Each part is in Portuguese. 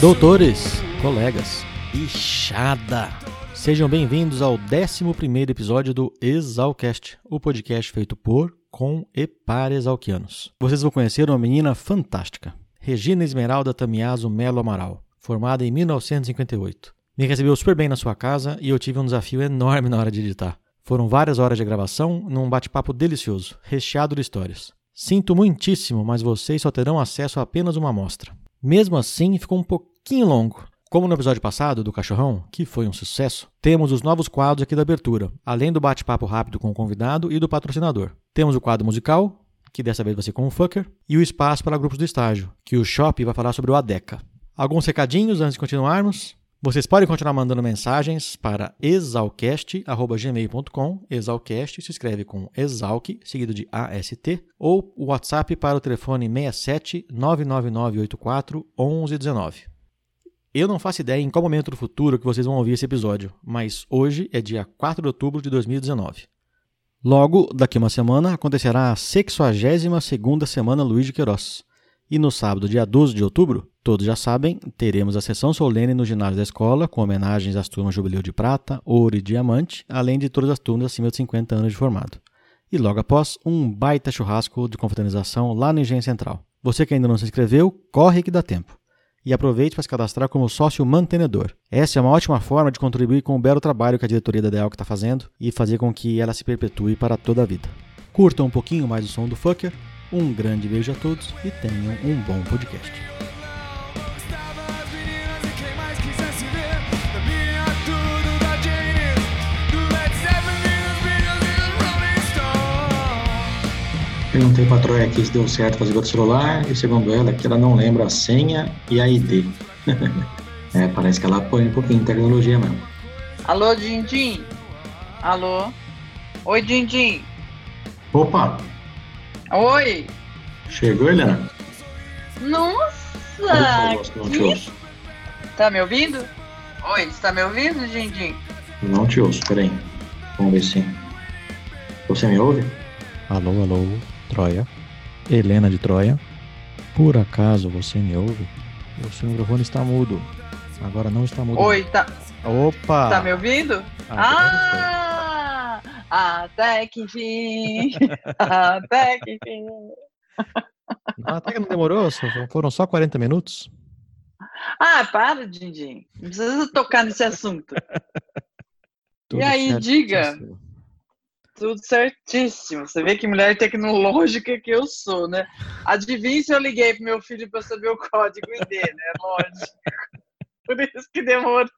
Doutores, colegas, bichada! Sejam bem-vindos ao 11 episódio do Exalcast, o podcast feito por, com e para exalquianos. Vocês vão conhecer uma menina fantástica, Regina Esmeralda Tamiaso Melo Amaral, formada em 1958. Me recebeu super bem na sua casa e eu tive um desafio enorme na hora de editar. Foram várias horas de gravação num bate-papo delicioso, recheado de histórias. Sinto muitíssimo, mas vocês só terão acesso a apenas uma amostra. Mesmo assim, ficou um pouquinho longo. Como no episódio passado do Cachorrão, que foi um sucesso, temos os novos quadros aqui da abertura, além do bate-papo rápido com o convidado e do patrocinador. Temos o quadro musical, que dessa vez vai ser com o Fucker, e o espaço para grupos do estágio, que o Shop vai falar sobre o ADECA. Alguns recadinhos antes de continuarmos. Vocês podem continuar mandando mensagens para exalcast.gmail.com. Exalcast se escreve com exalc, seguido de AST, ou o WhatsApp para o telefone 67 99984 1119. Eu não faço ideia em qual momento do futuro que vocês vão ouvir esse episódio, mas hoje é dia 4 de outubro de 2019. Logo, daqui uma semana, acontecerá a 62ª Semana Luiz de Queiroz. E no sábado, dia 12 de outubro, todos já sabem, teremos a sessão solene no ginásio da escola, com homenagens às turmas Jubileu de Prata, Ouro e Diamante, além de todas as turmas acima de 50 anos de formado. E logo após, um baita churrasco de confraternização lá no Engenho Central. Você que ainda não se inscreveu, corre que dá tempo. E aproveite para se cadastrar como sócio mantenedor. Essa é uma ótima forma de contribuir com o belo trabalho que a diretoria da DEALC está fazendo e fazer com que ela se perpetue para toda a vida. Curtam um pouquinho mais o som do Fucker um grande beijo a todos e tenham um bom podcast. Perguntei para a Troia aqui se deu certo fazer outro celular e segundo ela que ela não lembra a senha e a ID. é, parece que ela põe um pouquinho de tecnologia mesmo. Alô, Dindim? Alô? Oi, Dindim? Opa! Oi! Chegou, Helena? Nossa! Que... Tá me ouvindo? Oi, você tá me ouvindo, Dindim? Não te ouço, peraí. Vamos ver se. Você me ouve? Alô, alô, Troia. Helena de Troia. Por acaso você me ouve? O seu microfone está mudo. Agora não está mudo. Oi, tá. Opa! Tá me ouvindo? ah! Até que enfim. até que enfim. Até que não demorou, foram só 40 minutos. Ah, para, Dindim. Não precisa tocar nesse assunto. e aí, diga. Tudo certíssimo. Você vê que mulher tecnológica que eu sou, né? Adivinha se eu liguei pro meu filho para saber o código ID, né? Lógico. Por isso que demorou.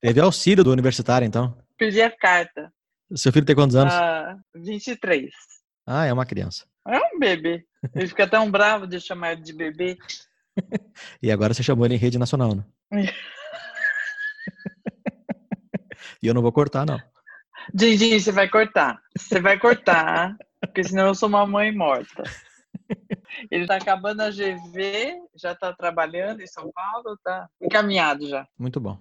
Teve auxílio do universitário, então? Pedi a carta. Seu filho tem quantos anos? Ah, 23. Ah, é uma criança. É um bebê. Ele fica tão bravo de chamar ele de bebê. e agora você chamou ele em rede nacional, né? e eu não vou cortar, não. Dindin, você vai cortar. Você vai cortar, porque senão eu sou uma mãe morta. Ele está acabando a GV, já está trabalhando em São Paulo, está encaminhado já. Muito bom.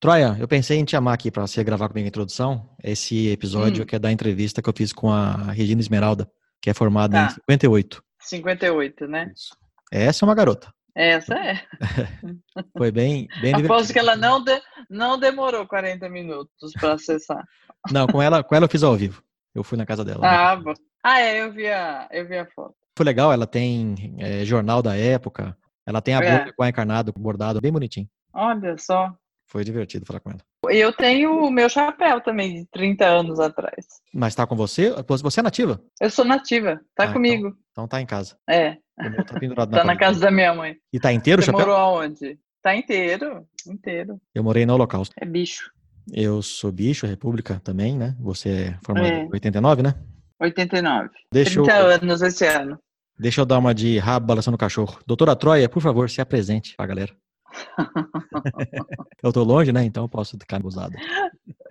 Troia, eu pensei em te chamar aqui para você gravar comigo a introdução. Esse episódio hum. que é da entrevista que eu fiz com a Regina Esmeralda, que é formada tá. em 58. 58, né? Isso. Essa é uma garota. Essa é. Foi bem, bem Aposto que ela não, de, não demorou 40 minutos para acessar. Não, com ela, com ela eu fiz ao vivo. Eu fui na casa dela. Ah, né? ah é, eu vi a, eu vi a foto. Foi legal, ela tem é, jornal da época, ela tem a é. boca com a encarnado bordado, bem bonitinho. Olha só. Foi divertido falar com ela. Eu tenho o meu chapéu também, de 30 anos atrás. Mas tá com você? Você é nativa? Eu sou nativa, tá ah, comigo. Então, então, tá em casa. É. Tá pendurado na, tá na casa da minha mãe. E tá inteiro Você chapéu? morou aonde? Tá inteiro, inteiro. Eu morei no Holocausto. É bicho. Eu sou bicho, República também, né? Você é formado é. em 89, né? 89. Deixa 30 eu... anos esse ano. Deixa eu dar uma de rabo balançando o cachorro. Doutora Troia, por favor, se apresente pra galera. eu tô longe, né? Então eu posso ficar abusado.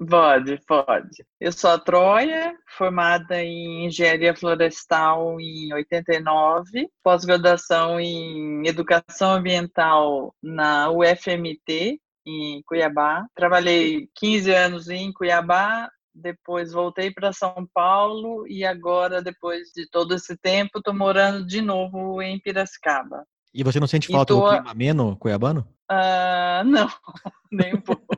Pode, pode. Eu sou a Troia, formada em Engenharia Florestal em 89, pós-graduação em Educação Ambiental na UFMT, em Cuiabá. Trabalhei 15 anos em Cuiabá, depois voltei para São Paulo e agora, depois de todo esse tempo, estou morando de novo em Piracicaba. E você não sente falta tô- do clima ameno cuiabano? Ah, não, nem um pouco.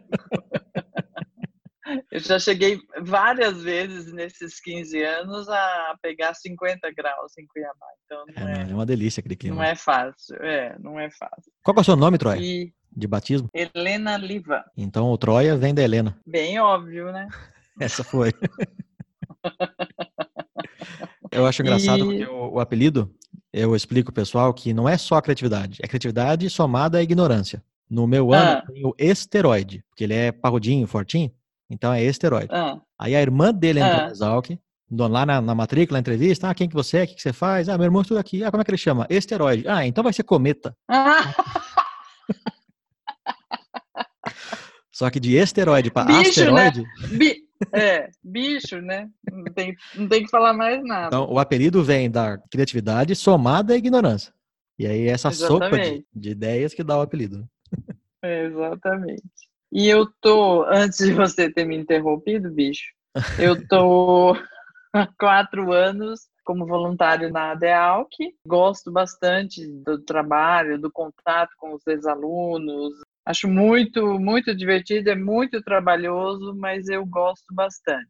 Eu já cheguei várias vezes nesses 15 anos a pegar 50 graus em Cuiabá, então É, não é, é uma delícia aquele clima. não é fácil. É, não é fácil. Qual é o seu nome, Troia? E De batismo? Helena Liva, Então o Troia vem da Helena. bem óbvio, né? Essa foi. eu acho engraçado E- porque o, o apelido, eu explico pessoal que não é só criatividade, é criatividade somada à ignorância. No meu ano Ah. tem o esteroide, porque ele é parrudinho, fortinho, então é esteroide. Ah, Aí a irmã dele entrou Ah. no Exalc, lá na, na matrícula, na entrevista, ah, quem que você é, o que, que você faz? Ah, meu irmão estuda aqui. Ah, como é que ele chama? Esteroide. Ah, então vai ser cometa. Ah, Só que de esteroide para né? asteroide, bi- é, bicho, né? Não tem, não tem que falar mais nada. então o apelido vem da criatividade somada à ignorância. E aí essa sopa de, Exatamente. de ideias que dá o apelido. É, Exatamente. E eu tô, antes de você ter me interrompido, bicho, eu tô há quatro anos como voluntário na ADEALC. Gosto bastante do trabalho, do contato com os ex-alunos. Acho muito, muito divertido, é muito trabalhoso, mas eu gosto bastante.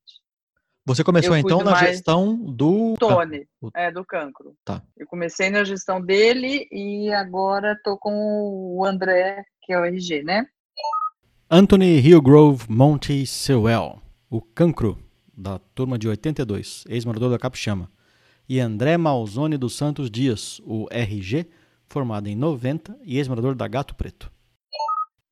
Você começou Eu então na gestão do. Tony, o- é do cancro. Tá. Eu comecei na gestão dele e agora tô com o André, que é o RG, né? Anthony Hillgrove Monte Sewell, o cancro da turma de 82, ex-morador da Capixama. E André Malzone dos Santos Dias, o RG, formado em 90 e ex-morador da Gato Preto.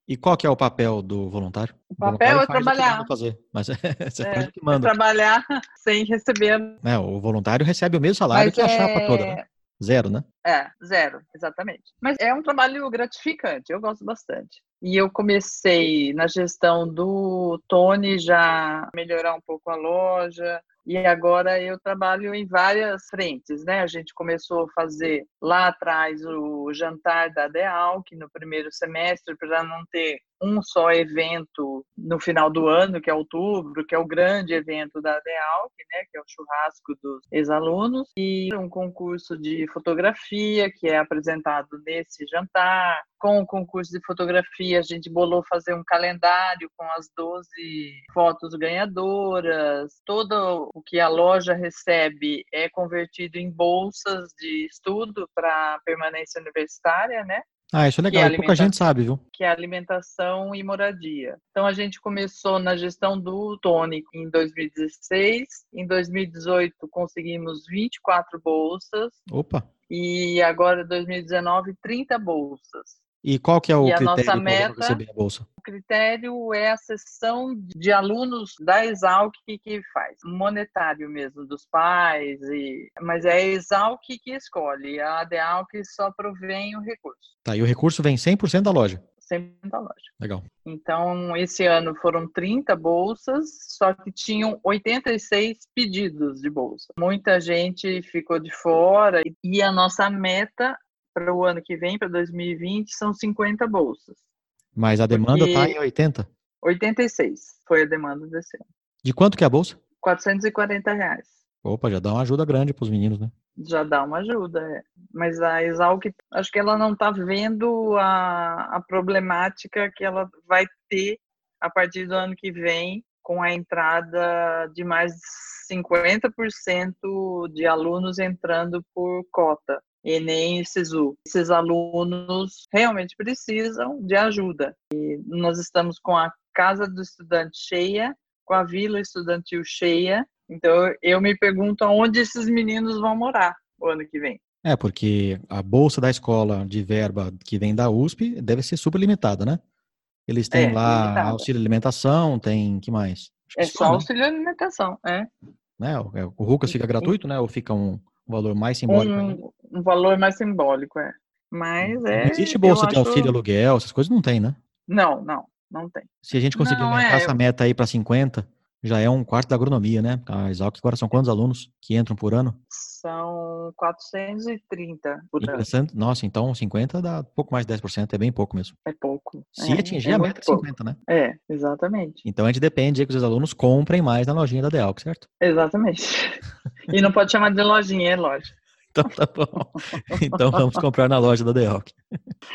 E qual que é o papel do voluntário? O papel voluntário é o trabalhar. manda Fazer, mas você É, faz o que é manda. trabalhar sem receber. É, o voluntário recebe o mesmo salário Mas que a é... chapa toda, né? Zero, né? É, zero, exatamente. Mas é um trabalho gratificante, eu gosto bastante. E eu comecei na gestão do Tony já melhorar um pouco a loja. E agora eu trabalho em várias frentes, né? A gente começou a fazer lá atrás o jantar da DEALC no primeiro semestre para não ter um só evento no final do ano, que é outubro, que é o grande evento da DEALC, né? Que é o churrasco dos ex-alunos. E um concurso de fotografia que é apresentado nesse jantar. Com o concurso de fotografia, a gente bolou fazer um calendário com as 12 fotos ganhadoras. Todo o que a loja recebe é convertido em bolsas de estudo para permanência universitária, né? Ah, isso é legal. é pouca gente sabe, viu? que é alimentação e moradia. Então a gente começou na gestão do Tony em 2016, em 2018 conseguimos 24 bolsas Opa. e agora 2019 30 bolsas. E qual que é o E critério nossa para receber a bolsa? O critério é a sessão de alunos da Exalc que faz, monetário mesmo, dos pais, e... mas é a Exalc que escolhe, a ADEALC só provém o recurso, Tá, e o recurso vem 100% da loja. sempre da loja. Legal. Então, esse ano foram 30 bolsas, só que tinham 86 pedidos de bolsa. Muita gente ficou de fora e a nossa meta para o ano que vem, para 2020, são 50 bolsas. Mas a demanda está em 80. 86 foi a demanda desse ano. De quanto que é a bolsa? 440 reais. Opa, já dá uma ajuda grande para os meninos, né? Já dá uma ajuda, é. mas a Exalc, acho que ela não está vendo a, a problemática que ela vai ter a partir do ano que vem, com a entrada de mais de 50% de alunos entrando por cota, Enem e SISU. Esses alunos realmente precisam de ajuda. E nós estamos com a Casa do Estudante cheia, com a Vila Estudantil cheia, então eu me pergunto aonde esses meninos vão morar o ano que vem. É, porque a bolsa da escola de verba que vem da USP deve ser super limitada, né? Eles têm É, lá limitada. auxílio alimentação, tem que mais? Acho que É só né? auxílio alimentação, é. né? O, é, o Rucas fica gratuito, né? Ou fica um valor mais simbólico? Um, um valor mais simbólico, é. Mas é. Não existe bolsa de acho- auxílio aluguel, essas coisas não tem, né? Não, não, não tem. Se a gente conseguir Não, aumentar é, essa meta aí para 50, já é um quarto da agronomia, né? A Exalc agora são quantos alunos que entram por ano? São 430 por ano. Interessante. Nossa, então 50 dá pouco mais de 10%, é bem pouco mesmo. É pouco. Se é, atingir é a meta de pouco. 50, né? É, exatamente. Então a gente depende que os alunos comprem mais na lojinha da Dealc, certo? Exatamente. E não pode chamar de lojinha, é loja. Então tá bom. Então vamos comprar na loja da Dealc.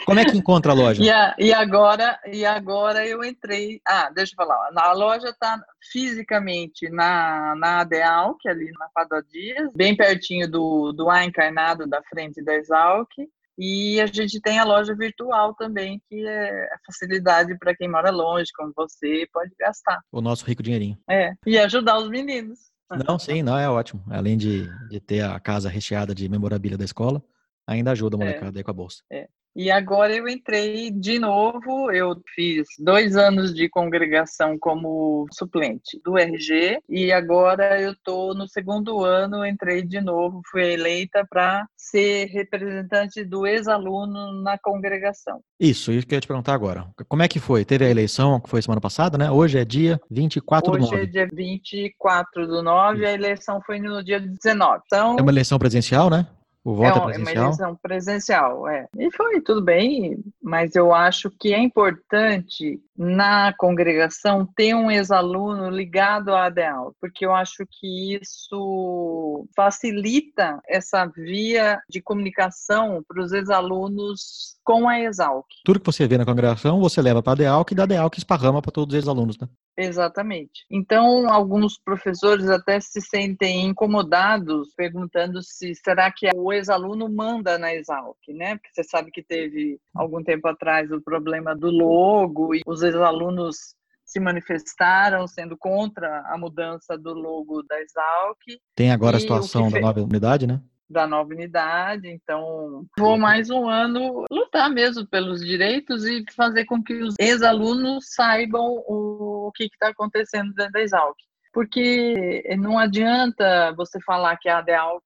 Como é que encontra a loja? E, a, e, agora, e agora eu entrei. Ah, deixa eu falar. A loja está fisicamente na, na Dealc, ali na Padua Dias, bem pertinho do, do A Encarnado da frente da Exalc. E a gente tem a loja virtual também, que é a facilidade para quem mora longe, como você, pode gastar. O nosso rico dinheirinho. É, e ajudar os meninos. Não, sim, não, é ótimo. Além de, de ter a casa recheada de memorabilia da escola, ainda ajuda a é. molecada é, aí com a bolsa. É. E agora eu entrei de novo, eu fiz dois anos de congregação como suplente do RG e agora eu estou no segundo ano, entrei de novo, fui eleita para ser representante do ex-aluno na congregação. Isso, isso que eu ia te perguntar agora. Como é que foi? Teve a eleição, que foi semana passada, né? Hoje é dia 24 Hoje do 9. Hoje é dia 24 do 9, a eleição foi no dia 19. Então, é uma eleição presencial, né? O voto é, é presencial? uma eleição presencial, é. E foi tudo bem, mas eu acho que é importante na congregação ter um ex-aluno ligado à ADEAL, porque eu acho que isso facilita essa via de comunicação para os ex-alunos com a Exalc. Tudo que você vê na congregação, você leva para a ADEALC e da ADEALC esparrama para todos os ex-alunos, né? Exatamente. Então, alguns professores até se sentem incomodados, perguntando se será que o ex-aluno manda na Exalc, né? Porque você sabe que teve algum tempo atrás o problema do logo e os ex-alunos se manifestaram sendo contra a mudança do logo da Exalc. Tem agora a situação da nova unidade, né? da nova unidade, então vou mais um ano lutar mesmo pelos direitos e fazer com que os ex-alunos saibam o, que está acontecendo dentro da Exalc. Porque não adianta você falar que a ADEALC,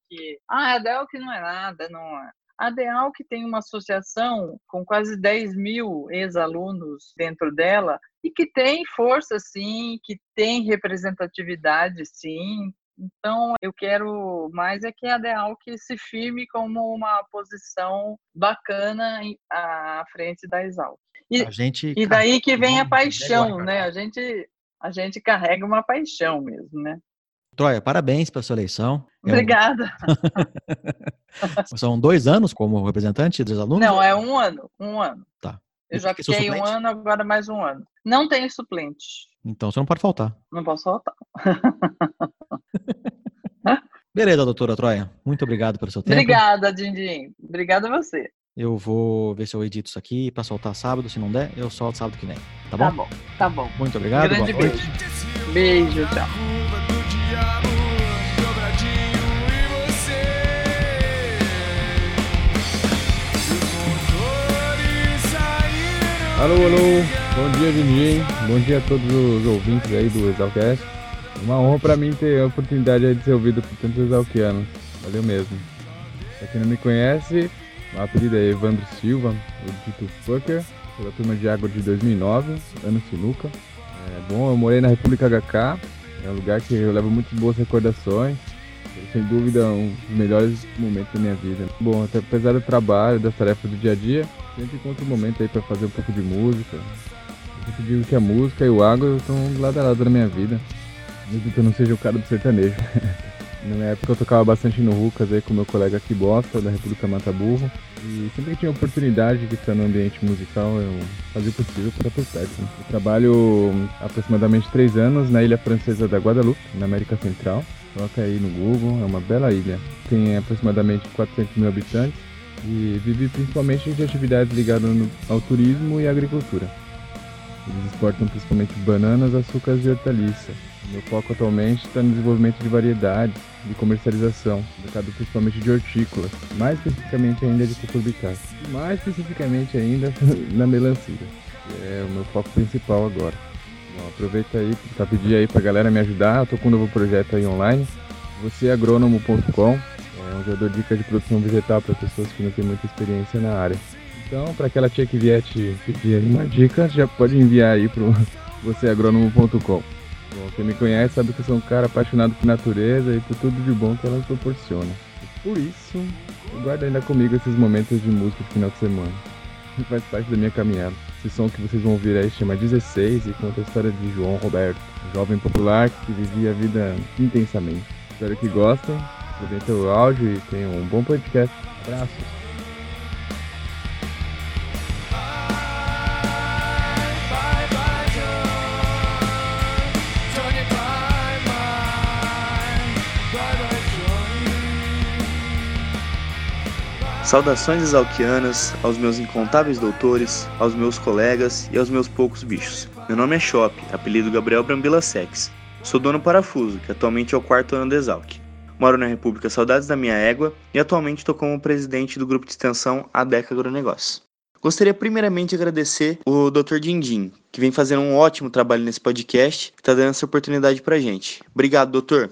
ah, a ADEALC não é nada, não A ADEALC tem uma associação com quase 10 mil ex-alunos dentro dela e que tem força, sim, que tem representatividade, sim, então, eu quero mais é que a Deal que se firme como uma posição bacana à frente da Exalc. E, e daí que vem a paixão, né? A gente, a gente carrega uma paixão mesmo, né? Troia, parabéns pela sua eleição. Obrigada. São dois anos como representante dos alunos? Não, é um ano, um ano. Tá. Eu já fiquei um ano, agora mais um ano. Não tenho suplente. Então você não pode faltar. Não posso faltar. Beleza, doutora Troia. Muito obrigado pelo seu tempo. Obrigada, Dindim. Obrigada a você. Eu vou ver se eu edito isso aqui para soltar sábado. Se não der, eu solto sábado que vem. Tá bom? Tá bom, tá bom. Muito obrigado. Grande beijo. Beijo, tchau. Alô, alô, bom dia, Dindim. Bom dia a todos os ouvintes aí do Exalcast. Uma honra para mim ter a oportunidade de ser ouvido por tantos exalquianos. Valeu mesmo. Pra quem não me conhece, o apelido é Evandro Silva, o dito Fucker, pela turma de água de 2009, ano Sinuca. É bom, eu morei na República HK, é um lugar que eu levo muito boas recordações. Sem dúvida, um dos melhores momentos da minha vida. Bom, até apesar do trabalho, das tarefas do dia a dia, sempre encontro um momento aí para fazer um pouco de música. Eu sempre digo que a música e o água estão lado a lado na minha vida. Mesmo que eu não seja o cara do sertanejo. Na minha época eu tocava bastante no Rucas aí com meu colega aqui Bosta, da República Mata Burro. E sempre que tinha oportunidade de estar no ambiente musical, eu fazia o possível para estar perto. Né? Eu trabalho aproximadamente três anos na ilha francesa da Guadalupe, na América Central. Coloca aí no Google, é uma bela ilha. Tem aproximadamente 400 mil habitantes e vive principalmente de atividades ligadas ao turismo e agricultura. Eles exportam principalmente bananas, açúcares e hortaliças. Meu foco atualmente está no desenvolvimento de variedades de comercialização, mercado principalmente de hortícolas, mais especificamente ainda de cucurbitacea, mais especificamente ainda na melancia, é o meu foco principal agora. Bom, aproveita aí para pedir aí para a galera me ajudar, eu com um novo projeto aí online, vocêagrônomo.com, é onde eu dou dicas de produção vegetal para pessoas que não têm muita experiência na área. Então, para aquela tia que vier te pedir uma dica, já pode enviar aí para vocêagrônomo.com. Quem me conhece sabe que eu sou um cara apaixonado por natureza e por tudo de bom que ela proporciona. Por isso, eu guardo ainda comigo esses momentos de música de final de semana. Faz parte da minha caminhada. Esse som que vocês vão ouvir aí chama 16 e conta a história de João Roberto, um jovem popular que vivia a vida intensamente. Espero que gostem Aproveita o áudio e tenha um bom podcast. Abraços. Saudações exalquianas aos meus incontáveis doutores, aos meus colegas e aos meus poucos bichos. Meu nome é Shop, apelido Gabriel Brambila Sex. Sou dono Parafuso, que atualmente é o quarto ano da Exalc. Moro na República Saudades da Minha Égua e atualmente estou como presidente do grupo de extensão ADECA Agronegócio. Gostaria primeiramente de agradecer o Dr. Dindim, que vem fazendo um ótimo trabalho nesse podcast e está dando essa oportunidade pra gente. Obrigado, doutor.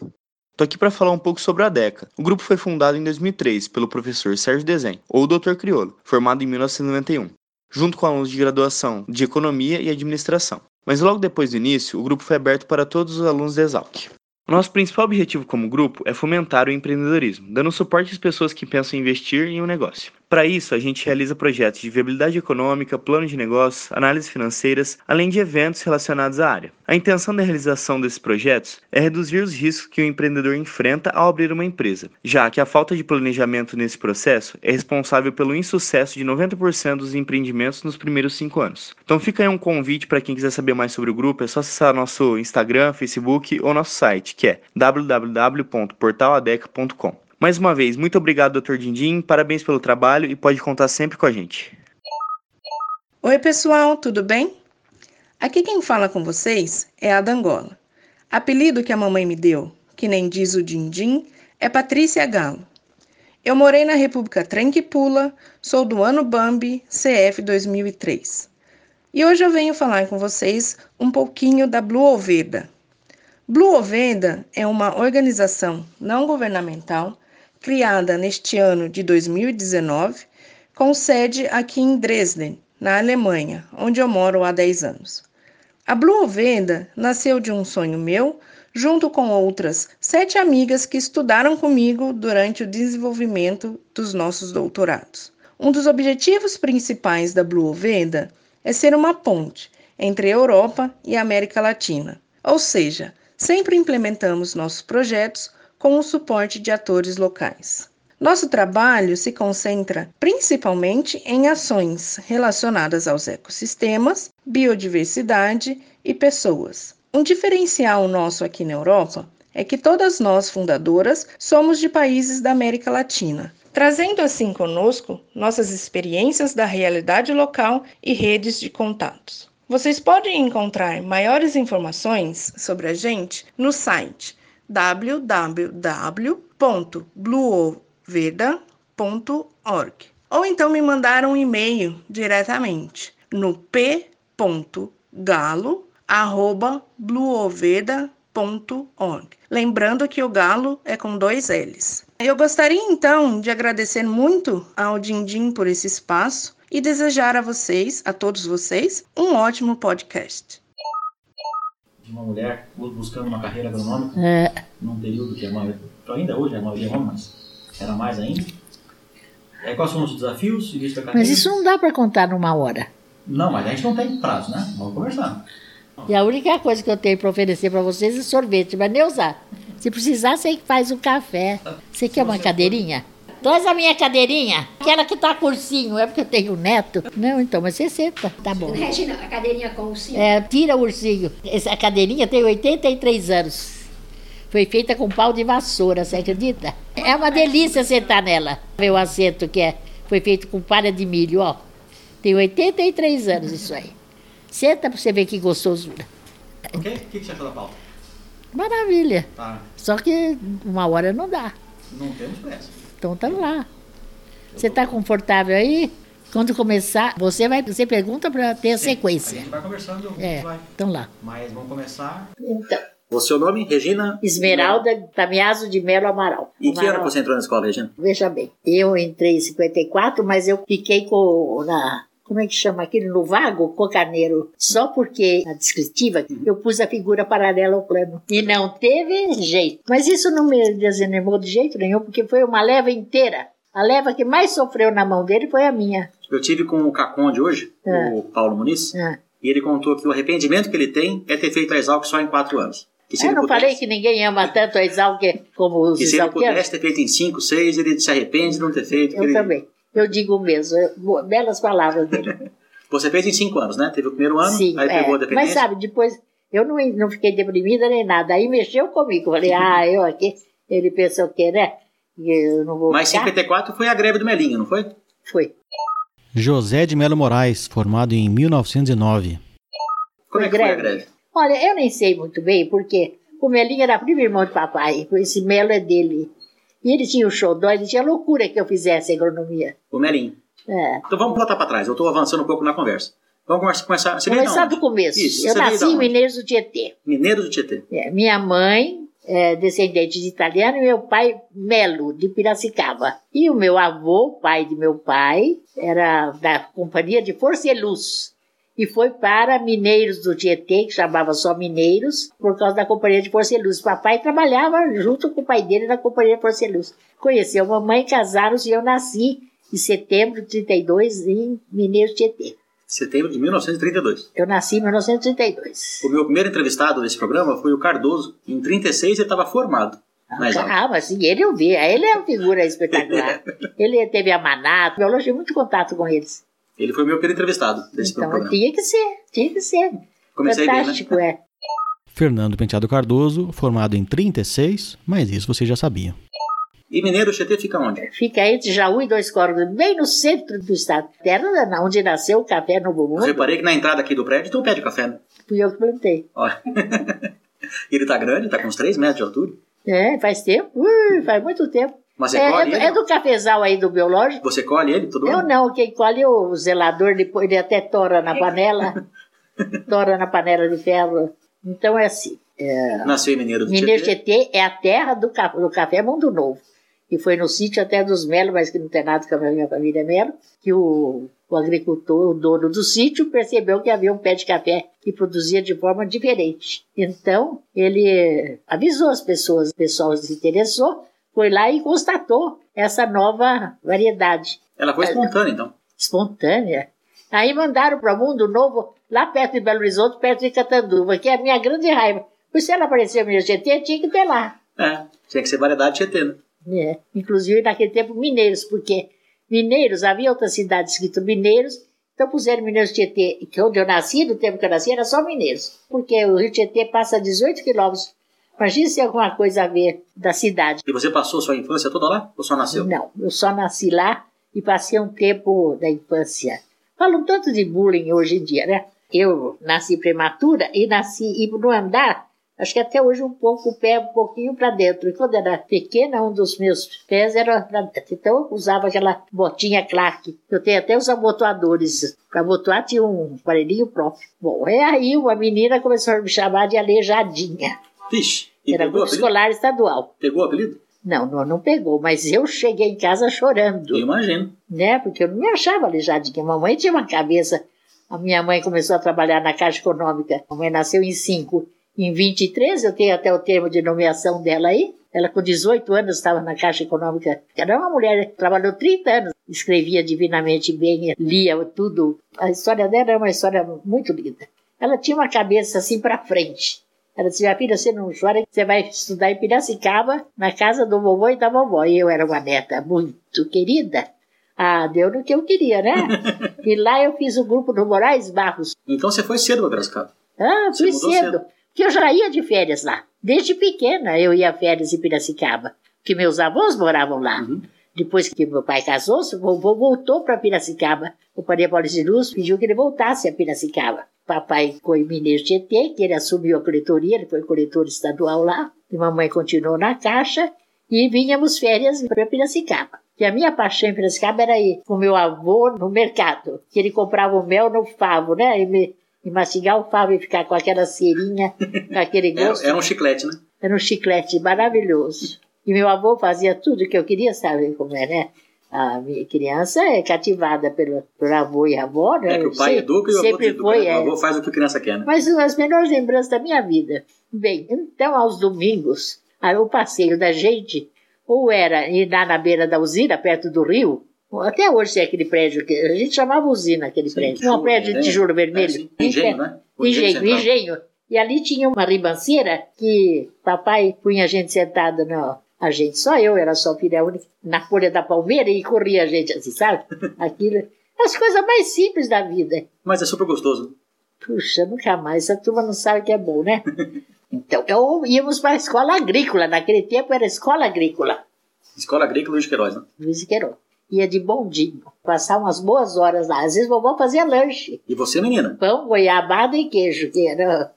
Tô aqui para falar um pouco sobre a DECA. O grupo foi fundado em 2003 pelo professor Sérgio Desen, ou Dr. Criolo, formado em 1991, junto com alunos de graduação de Economia e Administração. Mas logo depois do início, o grupo foi aberto para todos os alunos da Exalc. Nosso principal objetivo como grupo é fomentar o empreendedorismo, dando suporte às pessoas que pensam em investir em um negócio. Para isso, a gente realiza projetos de viabilidade econômica, plano de negócios, análises financeiras, além de eventos relacionados à área. A intenção da realização desses projetos é reduzir os riscos que o empreendedor enfrenta ao abrir uma empresa, já que a falta de planejamento nesse processo é responsável pelo insucesso de 90% dos empreendimentos nos primeiros cinco anos. Então fica aí um convite para quem quiser saber mais sobre o grupo, é só acessar nosso Instagram, Facebook ou nosso site, que é www.portaladeca.com. Mais uma vez, muito obrigado, Dr. Dindim, parabéns pelo trabalho e pode contar sempre com a gente. Oi, pessoal, tudo bem? Aqui quem fala com vocês é a Dangola. Apelido que a mamãe me deu, que nem diz o Dindim, é Patrícia Galo. Eu morei na República Trem Pula, sou do ano Bambi, CF 2003. E hoje eu venho falar com vocês um pouquinho da Blue Oveda. Blue Oveda é uma organização não governamental criada neste ano de 2019, com sede aqui em Dresden, na Alemanha, onde eu moro há 10 anos. A Blue Oveda nasceu de um sonho meu, junto com outras sete amigas que estudaram comigo durante o desenvolvimento dos nossos doutorados. Um dos objetivos principais da Blue Oveda é ser uma ponte entre a Europa e a América Latina, ou seja, sempre implementamos nossos projetos com o suporte de atores locais. Nosso trabalho se concentra principalmente em ações relacionadas aos ecossistemas, biodiversidade e pessoas. Um diferencial nosso aqui na Europa é que todas nós fundadoras somos de países da América Latina, trazendo assim conosco nossas experiências da realidade local e redes de contatos. Vocês podem encontrar maiores informações sobre a gente no site www.bluoveda.org ou então me mandar um e-mail diretamente no p.galo@bluoveda.org. Lembrando que o galo é com dois L's. Eu gostaria então de agradecer muito ao Dindim por esse espaço e desejar a vocês, a todos vocês, um ótimo podcast de uma mulher buscando uma carreira agronômica é. num período que é maioria, ainda hoje é a maioria homem, mas era mais ainda. É, quais são os desafios? Mas isso não dá para contar numa hora. Não, mas a gente não tem prazo, né? Vamos conversar. E a única coisa que eu tenho para oferecer para vocês é sorvete, mas nem usar. Se precisar, você faz um café. Você quer uma cadeirinha? Traz a minha cadeirinha, aquela que tá cursinho, é porque eu tenho neto. Não, então, mas você senta, tá bom. Regina, a cadeirinha com o ursinho? É, tira o ursinho. Essa cadeirinha tem 83 anos. Foi feita com pau de vassoura, você acredita? É uma delícia sentar nela. Vê o assento que é, foi feito com palha de milho, ó. Tem 83 anos isso aí. Senta pra você ver que gostosura. Ok? O que, que você achou da pauta? Maravilha. Tá. Só que uma hora não dá. Não temos pressa. Então tá lá. Você está confortável aí? Quando começar, você vai, você pergunta para ter a sequência. A gente vai conversando, é, vai. Então lá. Mas vamos começar. Então. O seu nome, Regina? Esmeralda Tamiaso de Melo Amaral. E que ano você entrou na escola, Regina? Veja bem, eu entrei em 54, mas eu fiquei com na como é que chama aquele no vago, cocaneiro, só porque na descritiva uhum. eu pus a figura paralela ao plano. E não teve jeito. Mas isso não me desanimou de jeito nenhum, porque foi uma leva inteira. A leva que mais sofreu na mão dele foi a minha. Eu tive com o Caconde hoje, ah. o Paulo Muniz, ah. e ele contou que o arrependimento que ele tem é ter feito a Exalc só em quatro anos. Que se Eu não pudesse, falei que ninguém ama tanto a Exalc como os que se ele pudesse ter feito em 5, 6, ele se arrepende de não ter feito. Eu Ele- também. Eu digo mesmo. eu- belas palavras dele. Você fez em 5 anos, né? Teve o primeiro ano, Sim, aí é. pegou a Mas dependência. sabe, depois eu não, não fiquei deprimida nem nada. Aí mexeu comigo. Falei, ah, eu aqui. Ele pensou que, né? Eu não vou Mas ficar. 54 foi a greve do Melinho, não foi? Foi. José de Melo Moraes, formado em 1909. Como é que foi a greve? Olha, eu nem sei muito bem, porque o Melinho era primo irmão de papai. Esse Melo é dele. E ele tinha o xodó, ele tinha loucura que eu fizesse agronomia. O Melinho. É. Então vamos voltar para trás, eu estou avançando um pouco na conversa. Vamos começar- começar. Você Começar do começo. Isso, eu nasci em? Mineiros do Tietê. Mineiro do Tietê. É, minha mãe é descendente de italiano e meu pai Melo, de Piracicaba. E o meu avô, pai de meu pai, era da companhia de Força e Luz. E foi para Mineiros do Tietê, que chamava só Mineiros, por causa da companhia de Força e Luz. Papai trabalhava junto com o pai dele na companhia de Força e Luz. Conheceu a mamãe, casaram-se e eu nasci em setembro de 32 em Mineiros do Tietê. Setembro de 1932. Eu nasci em 1932. O meu primeiro entrevistado desse programa foi o Cardoso. Em 36 ele estava formado. na Exalc. Ah, mas sim, ele eu vi. Ele é uma figura espetacular. ele teve a Manato, eu tive muito contato com eles. Ele foi o meu primeiro entrevistado desse Então, programa. tinha que ser, tinha que ser. Comecei bem, né? Fantástico, é. Fernando Penteado Cardoso, formado em 36, mas isso você já sabia. E Mineiro Tietê fica onde? Fica entre Jaú e Dois Corvos, bem no centro do estado. Terra onde nasceu o café no Eu Bumbum. reparei que na entrada aqui do prédio tem um pé de café. Né? Fui eu que plantei. Olha. ele tá grande, tá com uns 3 metros de altura. É, faz tempo. Ui, faz muito tempo. Mas você É, colhe é, ele? é do cafezal aí do biológico. Você colhe ele todo Eu ano? não, quem colhe é o zelador, depois ele até tora na panela. tora na panela de ferro. Então é assim. Nasceu em Mineiro do Mineiro Tietê. Tietê é a terra do, do café Mundo Novo. E foi no sítio até dos Melo, mas que não tem nada com a minha família Melo, que o, o agricultor, o dono do sítio, percebeu que havia um pé de café que produzia de forma diferente. Então, ele avisou as pessoas, o pessoal se interessou, foi lá e constatou essa nova variedade Ela foi espontânea, então. espontânea. Aí mandaram para o Mundo Novo, lá perto de Belo Horizonte, perto de Catanduva, que é a minha grande raiva. Pois se ela apareceu no GT, tinha que ter lá. É, tinha que ser variedade Tietê, né? né? Inclusive naquele tempo Mineiros, porque Mineiros, havia outra cidade escrito Mineiros, então puseram Mineiros Tietê, que onde eu nasci, no tempo que eu nasci, era só Mineiros, porque o Rio Tietê passa 18 quilômetros. Imagina se alguma coisa a ver da cidade. E você passou sua infância toda lá? Ou só nasceu? Não, eu só nasci lá e passei um tempo da infância. Falam tanto de bullying hoje em dia, né? Eu nasci prematura e nasci e no andar, acho que até hoje um pouco o pé um pouquinho para dentro. E quando era pequena, um dos meus pés era para dentro. Então eu usava aquela botinha Clark. Eu tenho até os abotoadores. Para abotoar tinha um aparelhinho próprio. Bom, é aí uma menina começou a me chamar de aleijadinha. Vixe, e Era grupo escolar estadual. Pegou o apelido? Não, não, não pegou, mas eu cheguei em casa chorando Eu imagino. né? Porque eu não me achava aleijadinha. A mamãe tinha uma cabeça. A minha mãe começou a trabalhar na Caixa Econômica. A mãe nasceu em 5. Em 23, eu tenho até o termo de nomeação dela aí. Ela, com 18 anos, estava na Caixa Econômica. Era uma mulher que trabalhou 30 anos. Escrevia divinamente bem, lia tudo. A história dela é uma história muito linda. Ela tinha uma cabeça assim para frente. Ela disse: Minha filha, você não chora, você vai estudar em Piracicaba, na casa do vovô e da vovó. E eu era uma neta muito querida. Ah, deu no que eu queria, né? e lá eu fiz o grupo do Moraes Barros. Então você foi cedo pra Piracicaba. Ah, Você fui cedo. cedo. Porque eu já ia de férias lá. Desde pequena eu ia a férias em Piracicaba. Porque meus avós moravam lá. Uhum. Depois que meu pai casou-se, vovô voltou para Piracicaba. O Maria Paulista de Luz pediu que ele voltasse a Piracicaba. Papai foi Mineiro Tietê, que ele assumiu a coletoria, ele foi coletor estadual lá. E mamãe continuou na Caixa. E vínhamos férias para Piracicaba. E a minha paixão em Piracicaba era ir com meu avô no mercado. Que ele comprava o mel no favo, né? E, me, e mastigar o favo e ficar com aquela cerinha, com aquele gosto. Era, era um chiclete, né? Era um chiclete maravilhoso. E meu avô fazia tudo que eu queria saber como é, né? A minha criança é cativada pelo, avô e avó, né? É que o pai Se- educa e o avô sempre educa. foi, né? é. O avô faz o que a criança quer, né? Mas as melhores lembranças da minha vida. Bem, então aos domingos, aí o passeio da gente, ou era ir lá na beira da usina, perto do rio, até hoje tem aquele prédio, que a gente chamava usina aquele Sim, prédio, tijolo, um prédio de tijolo É, vermelho. sim. Engenho, né? O Engenho, central. engenho. E ali tinha uma ribanceira que papai punha a gente sentada na. A gente, só eu, era só filha única, na folha da palmeira e corria a gente assim, sabe? Aquilo. As coisas mais simples da vida. Mas é super gostoso. Puxa, nunca mais. Essa turma não sabe que é bom, né? Então, eu íamos para a escola agrícola. Naquele tempo era escola agrícola. Escola Agrícola Luiz Queiroz, né? Luiz Queiroz. Ia de bondinho. Passar umas boas horas lá. Às vezes vovó fazia lanche. E você, menina? Pão, goiabada e queijo, que era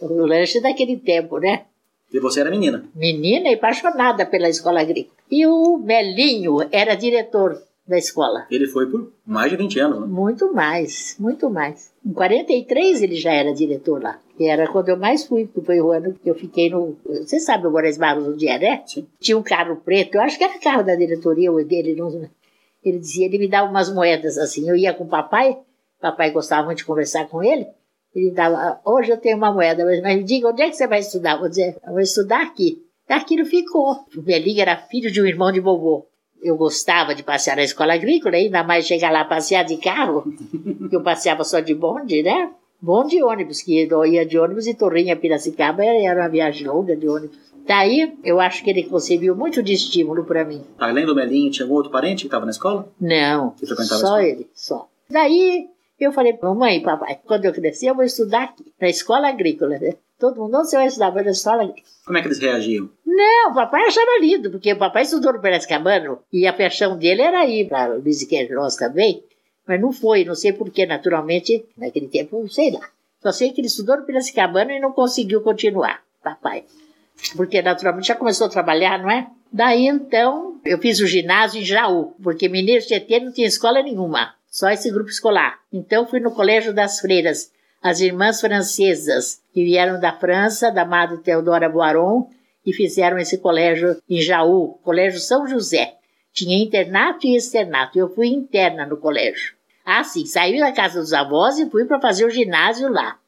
o lanche daquele tempo, né? E você era menina? Menina e apaixonada pela escola agrícola. E o Melinho era diretor da escola. Ele foi por mais de 20 anos, né? Muito mais, muito mais. Em 43 ele já era diretor lá. E era quando eu mais fui, porque foi o ano que eu fiquei no. Você sabe o Moraes Barros onde é, né? Sim. Tinha um carro preto, eu acho que era carro da diretoria ou dele. Não, ele dizia, ele me dava umas moedas assim. Eu ia com o papai, papai gostava muito de conversar com ele. Ele dava, hoje eu tenho uma moeda, mas me diga, onde é que você vai estudar? Vou dizer, eu vou estudar aqui. E aquilo ficou. O Belinho era filho de um irmão de vovô. Eu gostava de passear na escola agrícola, ainda mais chegar lá passear de carro, que eu passeava só de bonde, né? Bonde e ônibus, que eu ia de ônibus e Torrinha, Piracicaba, era uma viagem longa de ônibus. Daí, eu acho que ele concebeu muito de estímulo para mim. Além do Melinho, tinha algum outro parente que estava na escola? Não, só escola? ele, só. Daí, eu falei, mamãe papai, quando eu crescer, eu vou estudar aqui, na escola agrícola, né? Todo mundo, onde você vai estudar? Vai na escola agrícola. Como é que eles reagiam? Não, o papai achava lindo, porque o papai estudou no Piracicabano e a paixão dele era ir para o Luiz Queiroz também, mas não foi, não sei porquê, naturalmente, naquele tempo, sei lá. Só sei que ele estudou no Piracicabano e não conseguiu continuar, papai. Porque naturalmente já começou a trabalhar, não é? Daí então, eu fiz o ginásio em Jaú, porque Mineiro Tietê não tinha escola nenhuma, só esse grupo escolar. Então fui no Colégio das Freiras, as irmãs francesas, que vieram da França, da Madre Teodora Boiron, e fizeram esse colégio em Jaú, Colégio São José. Tinha internato e externato. Eu fui interna no colégio. Ah, sim, saí da casa dos avós e fui para fazer o ginásio lá.